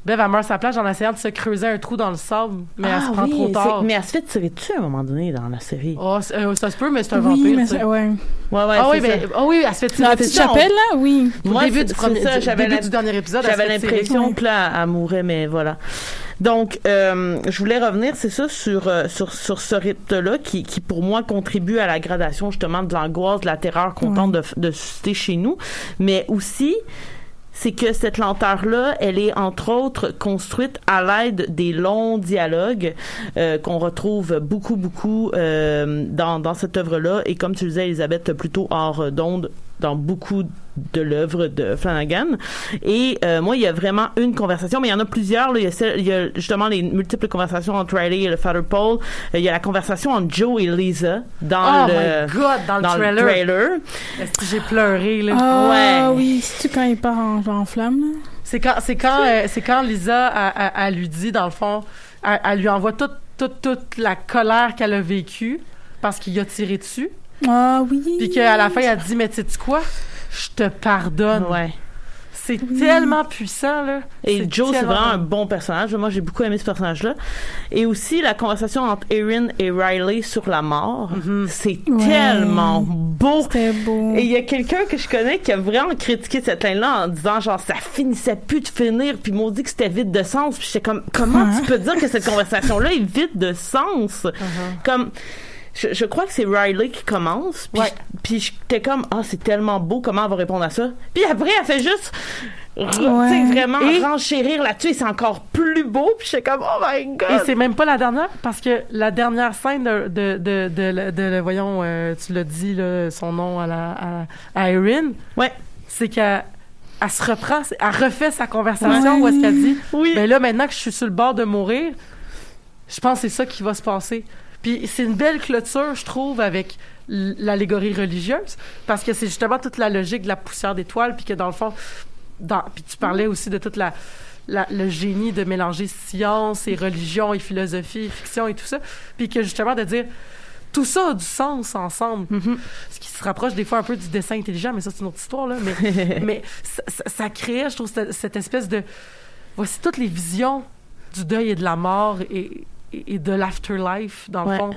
Bev, elle meurt la plage en essayant de se creuser un trou dans le sable, mais elle se Ah prend oui, trop c'est- tard. Mais elle se fait tirer dessus à un moment donné dans la série. Oh, c'est- euh, ça se peut, mais c'est un Oui, vampire. mais tu sais. c'est- ouais. Ouais, ouais, ah oui, c'est mais ça. ah oui, elle se fait Dans tirer la c'est petite chapelle, là, oui. Au Moi, début c'est- du, c'est premier, ça, du j'avais début l'im- du dernier épisode, elle se J'avais fait tirer. l'impression que là, elle mourrait, mais voilà. Donc, euh, je voulais revenir, c'est ça, sur, euh, sur, sur ce rythme-là qui, qui, pour moi, contribue à la gradation, justement, de l'angoisse, de la terreur qu'on Ouais. tente de, de susciter chez nous. Mais aussi, c'est que cette lenteur-là, elle est entre autres construite à l'aide des longs dialogues euh, qu'on retrouve beaucoup, beaucoup euh, dans, dans cette œuvre-là. Et comme tu le disais, Elisabeth, plutôt hors d'onde dans beaucoup de l'œuvre de Flanagan. Et euh, moi, il y a vraiment une conversation, mais il y en a plusieurs. Là. Il, y a celle- il y a justement les multiples conversations entre Riley et le Father Paul. Euh, il y a la conversation entre Joe et Lisa dans Oh le my God, dans le dans trailer. le trailer. Est-ce que j'ai pleuré, là? Ah Ouais. oui, c'est-tu quand il part en, flamme? C'est quand, c'est quand, euh, c'est quand Lisa, elle lui dit, dans le fond, elle, elle lui envoie toute, toute, toute la colère qu'elle a vécue parce qu'il a tiré dessus. Ah oui. Puis qu'à la fin, elle dit, mais tu sais quoi? Je te pardonne. Ouais. C'est tellement puissant, là. Et Joe, c'est vraiment un bon. personnage. Moi, j'ai beaucoup aimé ce personnage-là. Et aussi, la conversation entre Erin et Riley sur la mort. C'est Ouais. tellement beau. C'était beau. Et il y a quelqu'un que je connais qui a vraiment critiqué cette ligne-là en disant genre ça finissait plus de finir puis maudit que c'était vide de sens puis j'étais comme comment Hein? tu peux dire que cette conversation-là est vide de sens? Comme je, je crois que c'est Riley qui commence puis Ouais. puis j'étais comme ah c'est tellement beau comment elle va répondre à ça? Puis après elle fait juste Ouais. vraiment Et- renchérir là-dessus et c'est encore plus beau puis j'étais comme oh my Et god c'est même pas la dernière, parce que la dernière scène de, de, de, voyons, euh, tu l'as dit, là, son nom à, la, à, à Erin, ouais c'est qu'elle elle se reprend, elle refait sa conversation Ouais. où est-ce qu'elle dit oui Mais là, maintenant que je suis sur le bord de mourir, je pense que c'est ça qui va se passer. Puis c'est une belle clôture, je trouve, avec l'allégorie religieuse, parce que c'est justement toute la logique de la poussière d'étoiles, puis que dans le fond, dans, puis tu parlais aussi de toute la, la- le génie de mélanger science et religion et philosophie et fiction et tout ça, puis que justement de dire tout ça a du sens ensemble. Ce qui se rapproche des fois un peu du dessin intelligent, mais ça, c'est une autre histoire, là. Mais, mais ça, ça, ça créait, je trouve, cette, cette espèce de. Voici toutes les visions du deuil et de la mort et, et, et de l'afterlife, dans le fond,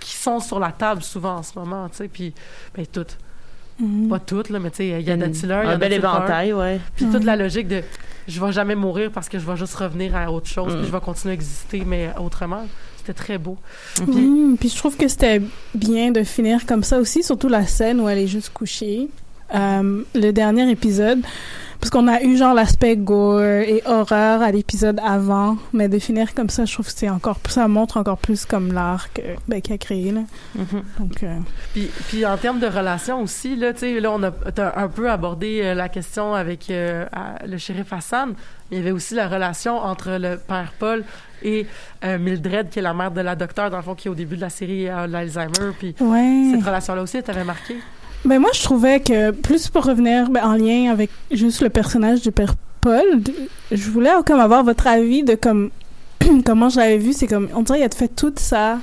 qui sont sur la table souvent en ce moment, tu sais. Puis, ben, toutes. Mhm. Pas toutes, là, mais tu sais, il y a Mm. Tiller, il y un a bel Tiller, éventail ouais Puis toute la logique de je vais jamais mourir parce que je vais juste revenir à autre chose, Mm. puis je vais continuer à exister, mais autrement. C'était très beau. Oui, puis je trouve que c'était bien de finir comme ça aussi, surtout la scène où elle est juste couchée. Euh, le dernier épisode, parce qu'on a eu genre l'aspect gore et horreur à l'épisode avant, mais de finir comme ça, je trouve que c'est encore ça montre encore plus comme l'art que ben, qu'il a créé là. Mhm. Donc euh, Puis, puis en termes de relations aussi, là, tu sais, là, on a t'as un peu abordé euh, la question avec euh, à- le shérif Hassan. Il y avait aussi la relation entre le père Paul et Mildred, qui est la mère de la docteure, dans le fond, qui au début de la série a l'Alzheimer. Puis ouais. cette relation-là aussi, elle t'avait marqué? Ben moi, je trouvais que, plus pour revenir ben, en lien avec juste le personnage du père Paul, je voulais comme avoir votre avis de comme comment je l'avais vu. C'est comme, on dirait qu'il a fait tout ça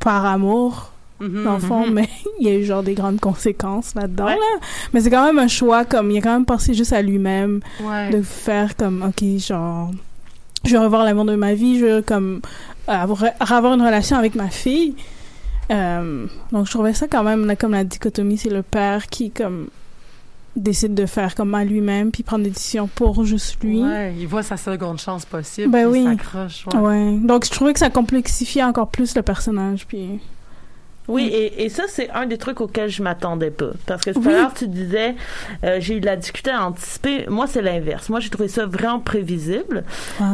par amour, Mhm. dans le fond, Mhm. mais il y a eu genre des grandes conséquences là-dedans. Ouais. Là. Mais c'est quand même un choix, comme, il a quand même pensé juste à lui-même, Ouais. de faire comme, ok, genre, je veux revoir l'amour de ma vie, je veux comme avoir, avoir une relation avec ma fille. Euh, donc je trouvais ça quand même là, comme la dichotomie, c'est le père qui comme décide de faire comme à lui-même puis prendre des décisions pour juste lui. Ouais, il voit sa seconde chance possible. Ben puis il oui. s'accroche. ouais. Ouais. Donc je trouvais que ça complexifiait encore plus le personnage puis Oui, et, et ça, c'est un des trucs auxquels je m'attendais pas. Parce que tout Oui. à l'heure, tu disais, euh, j'ai eu de la difficulté à anticiper. Moi, c'est l'inverse. Moi, j'ai trouvé ça vraiment prévisible,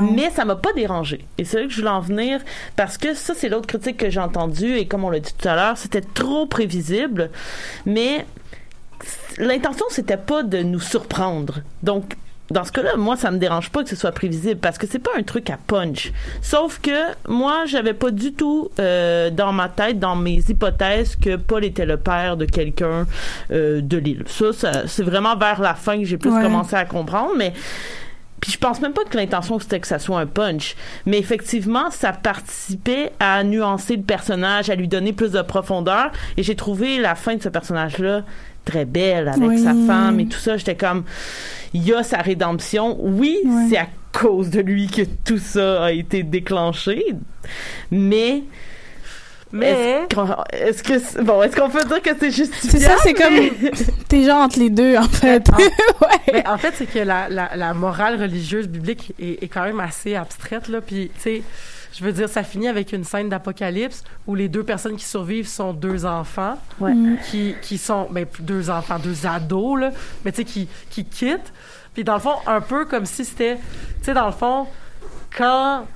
mais ça m'a pas dérangé. Et c'est là que je voulais en venir, parce que ça, c'est l'autre critique que j'ai entendue, et comme on l'a dit tout à l'heure, c'était trop prévisible, mais l'intention, c'était pas de nous surprendre. Donc, dans ce cas-là, moi, ça me dérange pas que ce soit prévisible parce que c'est pas un truc à punch. Sauf que moi, j'avais pas du tout euh, dans ma tête, dans mes hypothèses, que Paul était le père de quelqu'un euh, de l'île. Ça, ça c'est vraiment vers la fin que j'ai plus Ouais. commencé à comprendre, mais puis je pense même pas que l'intention c'était que ça soit un punch, mais effectivement ça participait à nuancer le personnage, à lui donner plus de profondeur. Et j'ai trouvé la fin de ce personnage-là très belle avec Oui. sa femme et tout ça. J'étais comme, il y a sa rédemption. Oui, c'est à cause de lui que tout ça a été déclenché. Mais Mais est-ce que bon, est-ce qu'on peut dire que c'est justifiable C'est ça, c'est comme t'es genre entre les deux en fait. Ouais. Mais en fait, c'est que la, la, la morale religieuse biblique est, est quand même assez abstraite, là. Puis, tu sais, je veux dire, ça finit avec une scène d'apocalypse où les deux personnes qui survivent sont deux enfants. Ouais. Qui, qui sont, ben, deux enfants, deux ados, là. Mais, tu sais, qui, qui quittent. Puis, dans le fond, un peu comme si c'était, tu sais, dans le fond, quand,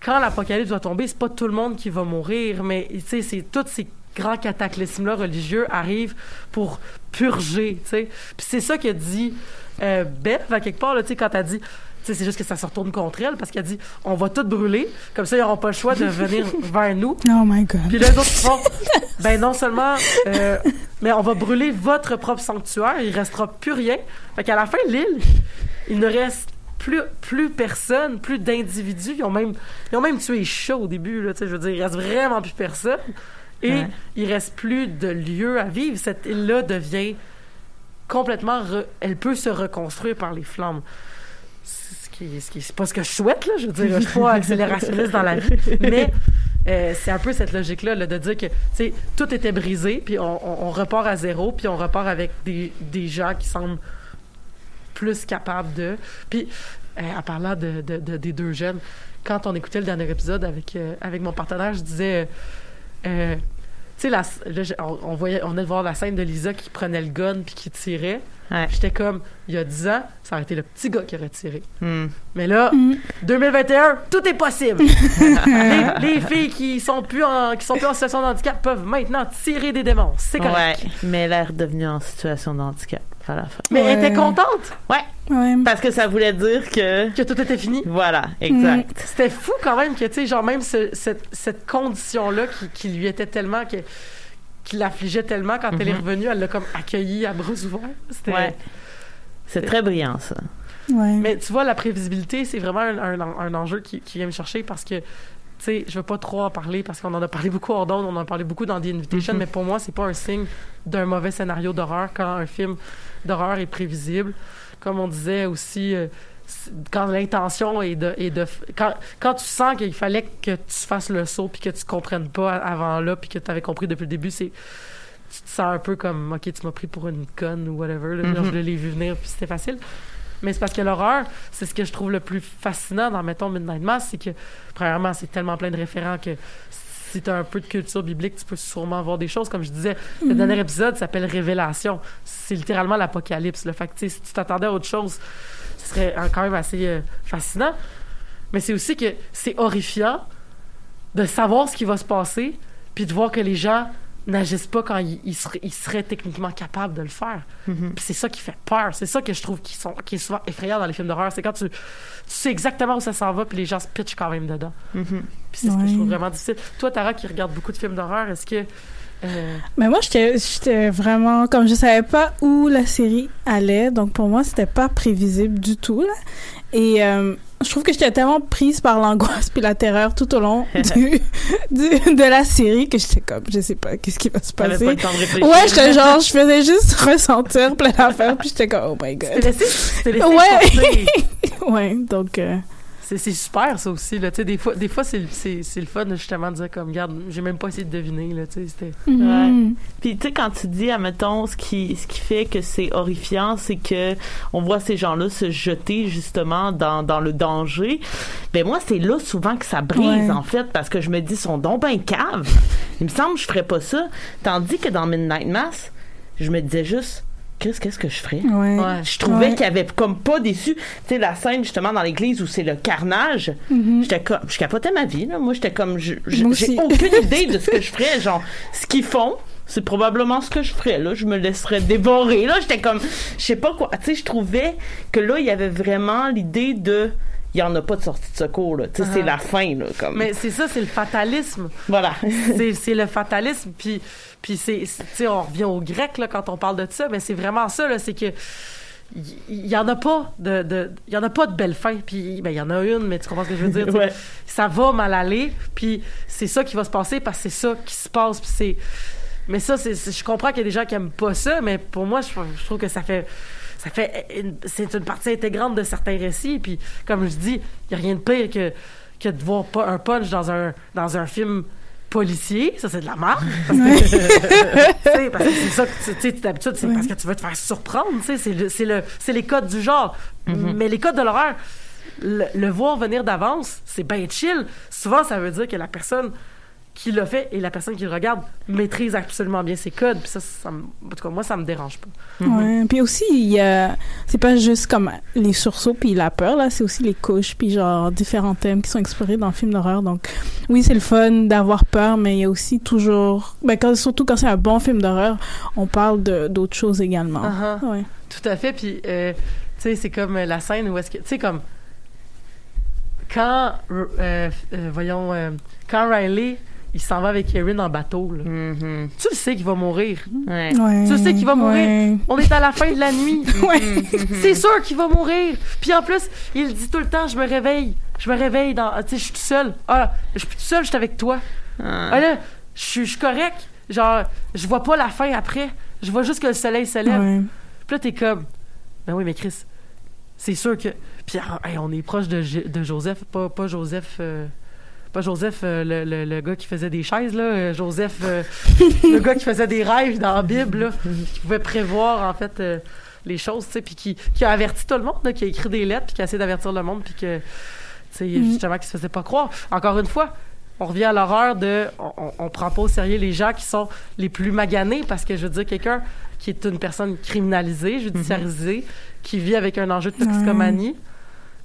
quand l'apocalypse va tomber, c'est pas tout le monde qui va mourir, mais, tu sais, c'est tous ces grands cataclysmes-là religieux arrivent pour purger, tu sais. Puis c'est ça qu'a dit euh, Beth, à quelque part, là, tu sais, quand elle dit... C'est juste que ça se retourne contre elle parce qu'elle dit on va tout brûler, comme ça ils n'auront pas le choix de venir vers nous. Oh my god. Puis les autres font ben non seulement euh, mais on va brûler votre propre sanctuaire, il restera plus rien. Fait qu'à la fin l'île, il ne reste plus plus personne, plus d'individus, ils ont même ils ont même tué les chats au début là, tu sais, je veux dire, il reste vraiment plus personne et Ouais. il reste plus de lieu à vivre, cette île là devient complètement re- elle peut se reconstruire par les flammes. Ce qui, ce qui c'est pas ce que je souhaite là, je veux dire, je suis pas accélérationniste dans la vie, mais euh, c'est un peu cette logique-là, là, de dire que, tu sais, tout était brisé, puis on, on- on repart à zéro, puis on repart avec des, des gens qui semblent plus capables de. Puis, euh, en parlant de, de- de- des deux jeunes, quand on écoutait le dernier épisode avec, euh, avec mon partenaire, je disais, tu sais, la- on, on voyait, on venait de voir la scène de Lisa qui prenait le gun puis qui tirait. Ouais. J'étais comme, il y a 10 ans, ça aurait été le petit gars qui aurait tiré. Hmm. Mais là, Mm. 2021, tout est possible. les, les filles qui sont plus en qui sont plus en situation de handicap peuvent maintenant tirer des démons. C'est correct. Ouais, mais elle est redevenue en situation de handicap à la fin. Mais elle était contente Ouais. Parce que ça voulait dire que que tout était fini. voilà, exact. C'était fou quand même que tu sais genre même ce- cette, cette condition là qui, qui lui était tellement que qui l'affligeait tellement quand elle est Mhm. revenue, elle l'a comme accueillie à bras ouverts. C'était Ouais. C'est très brillant ça. Ouais. Mais tu vois, la prévisibilité, c'est vraiment un, un- un enjeu qui, qui vient me chercher parce que, tu sais, je veux pas trop en parler parce qu'on en a parlé beaucoup hors d'onde, on en a parlé beaucoup dans The Invitation, Mhm. mais pour moi, c'est pas un signe d'un mauvais scénario d'horreur quand un film d'horreur est prévisible. Comme on disait aussi, euh, quand l'intention est de, est de quand, quand tu sens qu'il fallait que tu fasses le saut puis que tu comprennes pas avant là puis que tu avais compris depuis le début, c'est tu te sens un peu comme ok tu m'as pris pour une conne ou whatever là, genre, Mhm. je l'ai vu venir puis c'était facile mais c'est parce que l'horreur c'est ce que je trouve le plus fascinant dans mettons Midnight Mass c'est que premièrement c'est tellement plein de référents que si tu as un peu de culture biblique tu peux sûrement voir des choses. Comme je disais le dernier épisode s'appelle Révélation. C'est littéralement l'apocalypse le fait que si tu t'attendais à autre chose ce serait quand même assez euh, fascinant. Mais c'est aussi que c'est horrifiant de savoir ce qui va se passer puis de voir que les gens n'agissent pas quand ils, ils seraient, ils seraient techniquement capables de le faire. Puis c'est ça qui fait peur. C'est ça que je trouve qui, sont, qui est souvent effrayant dans les films d'horreur. C'est quand tu, tu sais exactement où ça s'en va, puis les gens se pitchent quand même dedans. Puis c'est ce que je trouve vraiment difficile. Toi, Tara, qui regarde beaucoup de films d'horreur, est-ce que... euh, Mais moi, j'étais vraiment comme je savais pas où la série allait, donc pour moi, c'était pas prévisible du tout. Là. Et euh, je trouve que j'étais tellement prise par l'angoisse puis la terreur tout au long du, du- de la série que j'étais comme, je sais pas, qu'est-ce qui va se passer. pas le temps de réfléchir. Ouais, j'étais genre, je faisais juste ressentir plein d'affaires puis j'étais comme, oh my god. laissé, Ouais. Ouais, donc. euh, C'est super, ça aussi. Là. Tu sais, Des fois, des fois c'est c'est- c'est le fun, justement, de dire comme, regarde, j'ai même pas essayé de deviner. Là, tu sais, c'était... mhm. Puis tu sais quand tu dis admettons ce qui ce qui fait que c'est horrifiant, c'est que on voit ces gens-là se jeter justement dans, dans le danger. Ben moi c'est là souvent que ça brise Ouais. en fait parce que je me dis son don ben cave. Il me semble que je ferais pas ça tandis que dans Midnight Mass, je me disais juste Chris, qu'est-ce que je ferais? Ouais. Ouais. je trouvais Ouais. qu'il y avait comme pas déçu. Tu sais, la scène justement dans l'église où c'est le carnage, Mhm. j'étais comme, je capotais ma vie, là. Moi, j'étais comme, j'ai aucune idée de ce que je ferais. Genre, ce qu'ils font, c'est probablement ce que je ferais, là. Je me laisserais dévorer, là. J'étais comme, je sais pas quoi. Tu sais, je trouvais que là, il y avait vraiment l'idée de, il y en a pas de sortie de secours, là. C'est Ah. la fin, là. Comme, Mais c'est ça, c'est le fatalisme. voilà. c'est c'est le fatalisme puis puis c'est on revient au grec là quand on parle de ça mais c'est vraiment ça là c'est que il y, en a pas de de il y en a pas de belle fin puis ben il y en a une mais tu comprends ce que je veux dire. Ouais. ça va mal aller puis c'est ça qui va se passer parce que c'est ça qui se passe puis c'est mais ça c'est c'est- je comprends qu'il y a des gens qui aiment pas ça mais pour moi je, je trouve que ça fait ça fait c'est une partie intégrante de certains récits. Puis, comme je dis, il y a rien de pire que, que de voir pas un punch dans un, dans un film policier. Ça, c'est de la merde. Parce que, parce c'est ça que tu- d'habitude, c'est parce que tu veux te faire surprendre. C'est le- c'est le- c'est les codes du genre. Mais les codes de l'horreur, le, le voir venir d'avance, c'est bien chill. Souvent, ça veut dire que la personne qui l'a fait et la personne qui le regarde maîtrise absolument bien ses codes. Puis ça, ça me- en tout cas, moi, ça me dérange pas. Ouais. Puis aussi, il y a, c'est pas juste comme les sursauts puis la peur là, c'est aussi les couches puis genre différents thèmes qui sont explorés dans le film d'horreur. Donc, oui, c'est le fun d'avoir peur, mais il y a aussi toujours, ben quand, surtout quand c'est un bon film d'horreur, on parle de d'autres choses également. Uh-huh. Ouais. Tout à fait. Puis, euh, tu sais, c'est comme la scène où est-ce que. Tu sais, comme. Quand. euh, euh, voyons. euh, quand Riley, il s'en va avec Erin en bateau, là. Mhm. Tu le sais qu'il va mourir. Ouais. Ouais. Tu sais qu'il va mourir. Ouais. On est à la fin de la nuit. Ouais. C'est sûr qu'il va mourir. Puis en plus, il dit tout le temps, je me réveille. Je me réveille dans. Tu sais, je suis tout seul. Ah, je suis tout seul, je suis avec toi. Ah. Ah là, je suis correct. Genre, je vois pas la fin après. Je vois juste que le soleil se lève. Ouais. Puis là, t'es comme, ben oui, mais Chris, c'est sûr que. Puis ah, hey, on est proche de, J- de Joseph, pas, pas Joseph. euh, Pas Joseph, euh, le, le- le gars qui faisait des chaises, là. euh, Joseph, euh, le gars qui faisait des rêves dans la Bible, là. Qui pouvait prévoir, en fait, euh, les choses, tu sais. Puis qui, qui a averti tout le monde, là, qui a écrit des lettres, puis qui a essayé d'avertir le monde, puis que, tu sais, Mhm. justement, qui se faisait pas croire. Encore une fois, on revient à l'horreur de. On, on, prend pas au sérieux les gens qui sont les plus maganés, parce que je veux dire, quelqu'un qui est une personne criminalisée, judiciarisée, qui vit avec un enjeu de toxicomanie,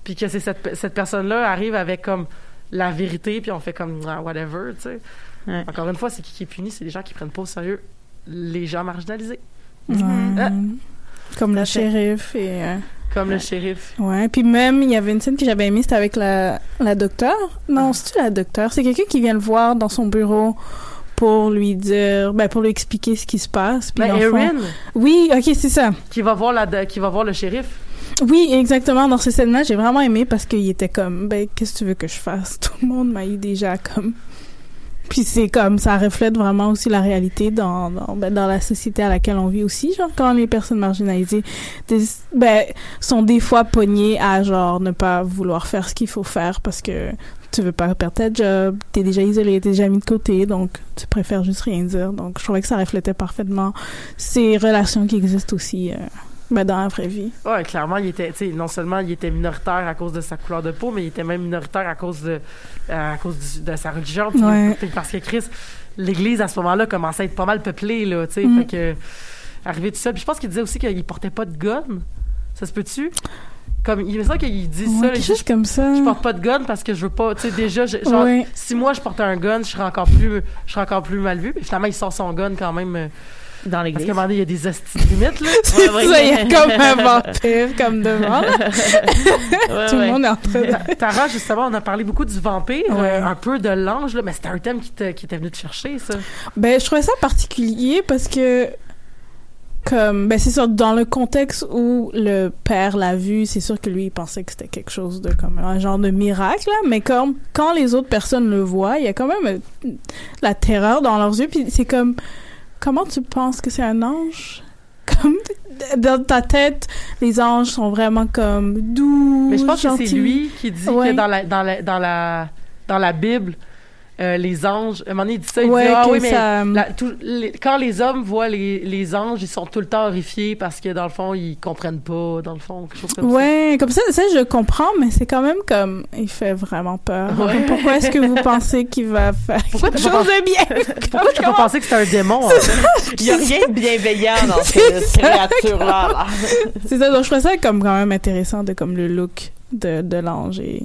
puis que c'est cette, cette personne-là arrive avec comme la vérité, puis on fait comme ah, whatever, tu sais. Ouais. Encore une fois, c'est qui qui est puni, c'est les gens qui prennent pas au sérieux les gens marginalisés. Ah. Comme le shérif et. euh, comme le shérif. Ouais, puis même, il y avait une scène que j'avais aimée, c'était avec la, la docteure. Non, c'est-tu la docteure? C'est quelqu'un qui vient le voir dans son bureau pour lui dire, ben, pour lui expliquer ce qui se passe. Puis Ben, Erin, Oui, ok, c'est ça. qui va voir la, qui va voir le shérif. Oui, exactement. Dans ces scènes-là, j'ai vraiment aimé parce qu'il était comme, ben, qu'est-ce que tu veux que je fasse? Tout le monde m'a eu déjà comme. Puis c'est comme, ça reflète vraiment aussi la réalité dans, dans, ben, dans la société à laquelle on vit aussi. Genre, quand les personnes marginalisées, ben, sont des fois pognées à, genre, ne pas vouloir faire ce qu'il faut faire parce que tu veux pas perdre ta job, t'es déjà isolé, t'es déjà mis de côté, donc tu préfères juste rien dire. Donc, je trouvais que ça reflétait parfaitement ces relations qui existent aussi, euh, ben, dans la vraie vie. Ouais, clairement, il était, non seulement il était minoritaire à cause de sa couleur de peau, mais il était même minoritaire à cause de, à cause de sa religion. Ouais. parce que Chris, l'Église à ce moment-là commençait à être pas mal peuplée, là, tu sais, Mm. fait que arrivé tout ça. Puis je pense qu'il disait aussi qu'il portait pas de gun. Ça se peut-tu? Comme, il me semble qu'il dit Ouais, ça. quelque chose comme ça. je porte pas de gun parce que je veux pas, tu sais, déjà, je- genre, Ouais. si moi je portais un gun, je serais encore plus, je serais encore plus mal vu. Mais finalement, il sort son gun quand même. Dans parce l'église. qu'à un moment donné, il y a des hosties de limites, là. C'est Ouais, ça, il y a comme un vampire comme devant. là. Ouais, Tout le monde est en train de... Ta- Tara, justement, on a parlé beaucoup du vampire, Ouais. euh, un peu de l'ange, là, mais c'était un thème qui, te- qui était venu te chercher, ça. Ben, je trouvais ça particulier parce que, comme, ben, c'est sûr, dans le contexte où le père l'a vu, c'est sûr que lui, il pensait que c'était quelque chose de, comme, un genre de miracle, là, mais comme, quand les autres personnes le voient, il y a quand même euh, la terreur dans leurs yeux, puis c'est comme, comment tu penses que c'est un ange? Comme, dans ta tête, les anges sont vraiment comme doux, Mais je pense que c'est lui qui dit Ouais. que dans la, dans la, dans la, dans la Bible, euh, les anges, à un moment donné, il dit ça, il Ouais, dit, ah que oui, mais ça- la- tout- les- quand les hommes voient les, les anges, ils sont tout le temps horrifiés parce que, dans le fond, ils comprennent pas, dans le fond, quelque chose comme Ouais, comme ça, ça je comprends, mais c'est quand même comme il fait vraiment peur. Ouais. Pourquoi est-ce que vous pensez qu'il va faire Pourquoi quelque pas chose de bien? Ça. Pourquoi tu pas pensé que c'était un démon, en fait? Il y a rien de bienveillant dans cette créature-là. là. C'est ça, donc je trouve ça comme quand même intéressant de comme le look de, de l'ange et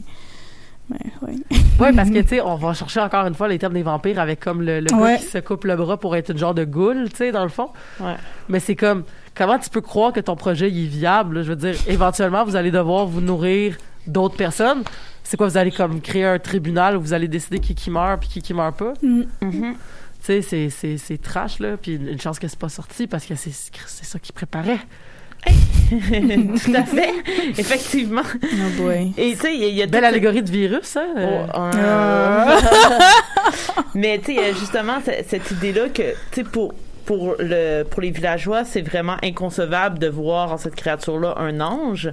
ouais, ouais. Ouais, parce que, tu sais, on va chercher encore une fois les termes des vampires avec comme le, le gars Ouais. qui se coupe le bras pour être une genre de goule, tu sais, dans le fond. Ouais. Mais c'est comme, comment tu peux croire que ton projet il est viable? là? Je veux dire, éventuellement, vous allez devoir vous nourrir d'autres personnes. C'est quoi, vous allez comme créer un tribunal où vous allez décider qui qui meurt puis qui qui meurt pas? Mm. Mhm. Tu sais, c'est, c'est, c'est trash, là. Puis une chance que c'est pas sorti parce que c'est, c'est ça qui préparait. Tout à fait. Effectivement. Oh boy. Et tu sais, il y a, a Belle allégorie de virus, hein? euh. Oh, un- Ah. Mais tu sais, justement ce- cette idée-là que, tu sais, pour pour le pour les villageois, c'est vraiment inconcevable de voir en cette créature-là un ange.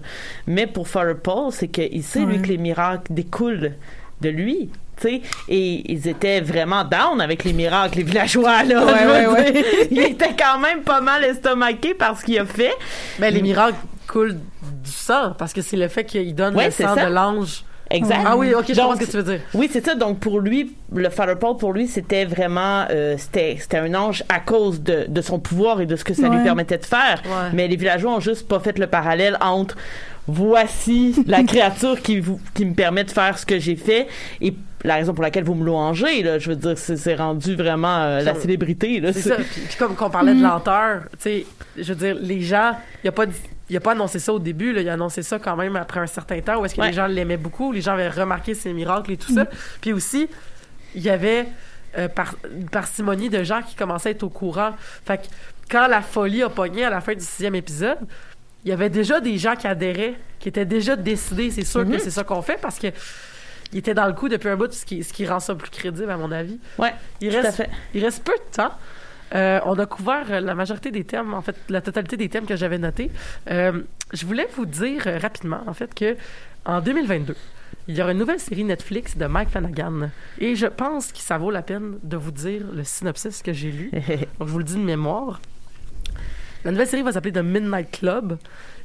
Mais pour Father Paul, c'est qu'il sait lui que les miracles découlent de lui. Sais. Et ils étaient vraiment down avec les miracles, les villageois, là. Ouais, ouais, dire. Il était quand même pas mal estomaqué par ce qu'il a fait. Mais les miracles coulent du sang, parce que c'est le fait qu'il donne le sang ça. de l'ange. Exact. Ah oui, ok, je comprends ce que tu veux dire. Oui, c'est ça. Donc pour lui, le Father Paul, pour lui, c'était vraiment, euh, c'était, c'était un ange à cause de, de son pouvoir et de ce que ça lui permettait de faire. Ouais. Mais les villageois ont juste pas fait le parallèle entre voici la créature qui vous, qui me permet de faire ce que j'ai fait et la raison pour laquelle vous me louangez, là, je veux dire, c'est, rendu vraiment euh, la célébrité. C'est ça. Puis, puis comme qu'on parlait de lenteur, tu sais, je veux dire, les gens, il a pas dit- il a pas annoncé ça au début, là, il a annoncé ça quand même après un certain temps où est-ce que Ouais. les gens l'aimaient beaucoup, les gens avaient remarqué ses miracles et tout ça. Puis aussi, il y avait euh, par, une parcimonie de gens qui commençaient à être au courant. Fait que quand la folie a pogné à la fin du sixième épisode, il y avait déjà des gens qui adhéraient, qui étaient déjà décidés, c'est sûr que c'est ça qu'on fait parce que il était dans le coup depuis un bout, ce qui, ce qui rend ça plus crédible à mon avis. Ouais, Il tout à reste, fait. il reste peu de temps. Euh, on a couvert euh, la majorité des thèmes, en fait, la totalité des thèmes que j'avais notés. Euh, je voulais vous dire rapidement, en fait, que en 2022, il y aura une nouvelle série Netflix de Mike Flanagan. Et je pense que ça vaut la peine de vous dire le synopsis que j'ai lu. Donc, je vous le dis de mémoire. La nouvelle série va s'appeler The Midnight Club.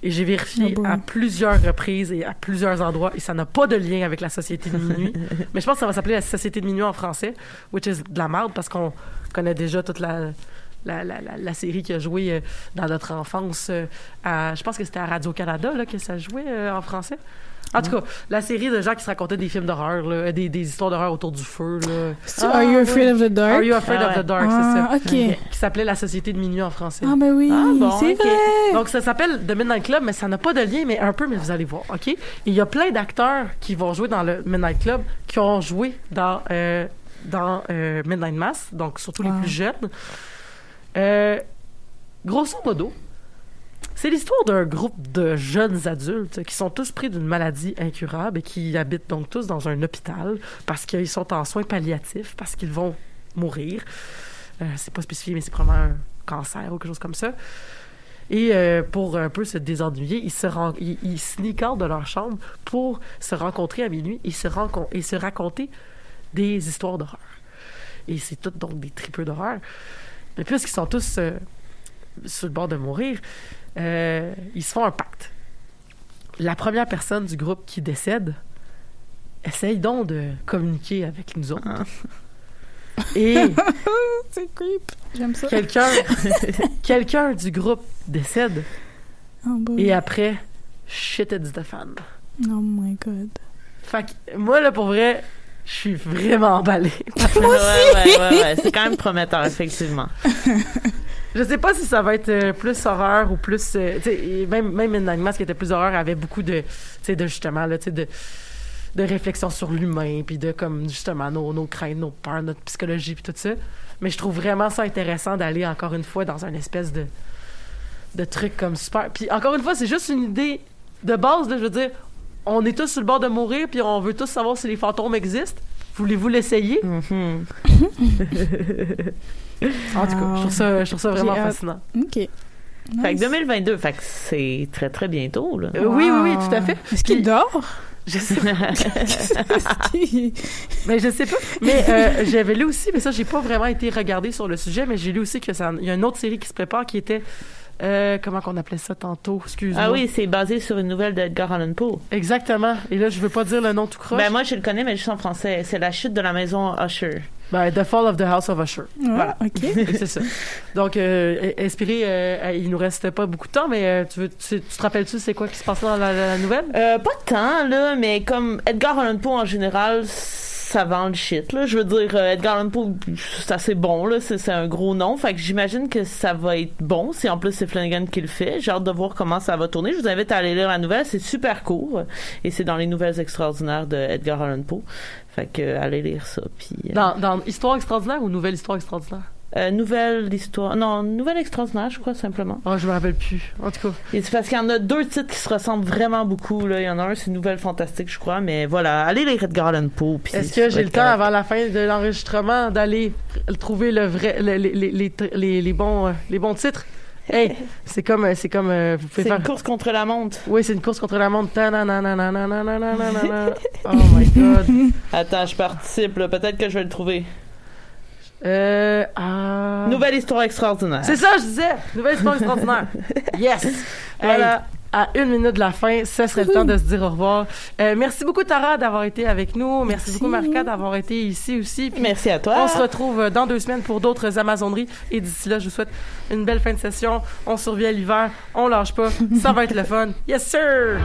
Et j'ai vérifié Oh à plusieurs reprises et à plusieurs endroits. Et ça n'a pas de lien avec la Société de minuit. Mais je pense que ça va s'appeler la Société de minuit en français, which is de la merde parce qu'on connaît déjà toute la, la, la, la, la série qui a joué euh, dans notre enfance. euh, à, je pense que c'était à Radio-Canada que ça jouait euh, en français. En tout cas, la série de gens qui se racontaient des films d'horreur, là, des, des histoires d'horreur autour du feu. Là. C'est Are You Afraid of the Dark? Are You Afraid Ah of ouais. the Dark, Ah, c'est ça. ok. Qui s'appelait La Société de minuit en français. Ah, ben oui, Ah, bon, c'est ok. vrai. Donc, ça s'appelle The Midnight Club, mais ça n'a pas de lien, mais un peu, mais vous allez voir, OK? Et il y a plein d'acteurs qui vont jouer dans le Midnight Club, qui ont joué dans, euh, dans euh, Midnight Mass, donc surtout les plus jeunes. Euh, grosso modo, c'est l'histoire d'un groupe de jeunes adultes qui sont tous pris d'une maladie incurable et qui habitent donc tous dans un hôpital parce qu'ils sont en soins palliatifs, parce qu'ils vont mourir. Euh, c'est pas spécifié, mais c'est probablement un cancer ou quelque chose comme ça. Et euh, pour un peu se désennuyer, ils se, ren- ils, ils de leur chambre pour se rencontrer à minuit et se, et se raconter des histoires d'horreur. Et c'est tout donc des tripeux d'horreur. Mais puisqu'ils sont tous euh, sur le bord de mourir, euh, ils se font un pacte. La première personne du groupe qui décède essaye donc de communiquer avec nous autres. Et C'est creep. J'aime ça. quelqu'un quelqu'un du groupe décède Oh, et après shit it's the fan. Oh my god. Fait que moi là pour vrai, je suis vraiment emballé. ouais, ouais, ouais, ouais. C'est quand même prometteur, effectivement. Je sais pas si ça va être euh, plus horreur ou plus euh, même même Midnight Mass qui était plus horreur avait beaucoup de tu sais de justement là de de réflexion sur l'humain puis de comme justement nos, nos craintes, nos peurs, notre psychologie puis tout ça. Mais je trouve vraiment ça intéressant d'aller encore une fois dans un espèce de de truc comme super. Puis encore une fois, c'est juste une idée de base là, je veux dire, on est tous sur le bord de mourir puis on veut tous savoir si les fantômes existent. Voulez-vous l'essayer? Mhm. En tout cas, je trouve ça je trouve ça vraiment fascinant. OK. Fait que Nice. 2022, fait que c'est très, très bientôt, là. Euh, oui, oui, oui, tout à fait. Est-ce qu'il dort? Je sais pas. Mais je sais pas. Mais euh, j'avais lu aussi, mais ça, j'ai pas vraiment été regardé sur le sujet, mais j'ai lu aussi que ça, il y a une autre série qui se prépare qui était, euh, comment qu'on appelait ça tantôt, excuse-moi. Ah oui, c'est basé sur une nouvelle d'Edgar Allan Poe. Exactement. Et là, je veux pas dire le nom tout croche. Ben, moi, je le connais, mais juste en français. C'est La chute de la maison Usher. Ben, The Fall of the House of Usher. Ouais, Voilà. OK. C'est ça. Donc, euh, inspiré, euh, il nous reste pas beaucoup de temps, mais euh, tu, veux, tu, tu te rappelles-tu c'est quoi qui se passe dans la, la- la nouvelle? Euh, pas tant, là, mais comme Edgar Allan Poe, en général, ça vend le shit, là. Je veux dire, euh, Edgar Allan Poe, c'est assez bon, là. C'est un gros nom. Fait que j'imagine que ça va être bon. Si en plus c'est Flanagan qui le fait. J'ai hâte de voir comment ça va tourner. Je vous invite à aller lire la nouvelle. C'est super court. Et c'est dans les nouvelles extraordinaires de Edgar Allan Poe. Fait que, euh, allez lire ça. Puis, euh, Dans, dans Histoire extraordinaire ou Nouvelle Histoire extraordinaire? Euh, nouvelle histoire. Non, Nouvelle extraordinaire, je crois, simplement. Oh, je me rappelle plus. En tout cas. C'est parce qu'il y en a deux titres qui se ressemblent vraiment beaucoup. Là. Il y en a un, c'est Nouvelle Fantastique, je crois. Mais voilà, allez les Red Garden Poe. Est-ce que j'ai le temps, avant la fin de l'enregistrement, d'aller trouver le vrai, le, les, les, les, bons, euh, les bons titres? Hey, c'est comme, euh, c'est comme, vous pouvez. C'est une course contre la montre. Oui, c'est une course contre la montre. oh my god. Attends, je participe. Peut-être que je vais le trouver. Euh, ah. Nouvelle histoire extraordinaire. C'est ça, je disais. Nouvelle histoire extraordinaire. Yes. Voilà. Hey, à une minute de la fin, ce serait le temps de se dire au revoir. Euh, merci beaucoup, Tara, d'avoir été avec nous. Merci, beaucoup, Marca, d'avoir été ici aussi. Puis Merci à toi. On se retrouve dans deux semaines pour d'autres Amazoneries. Et d'ici là, je vous souhaite une belle fin de session. On survit à l'hiver. On lâche pas. Ça va être le fun. Yes, sir!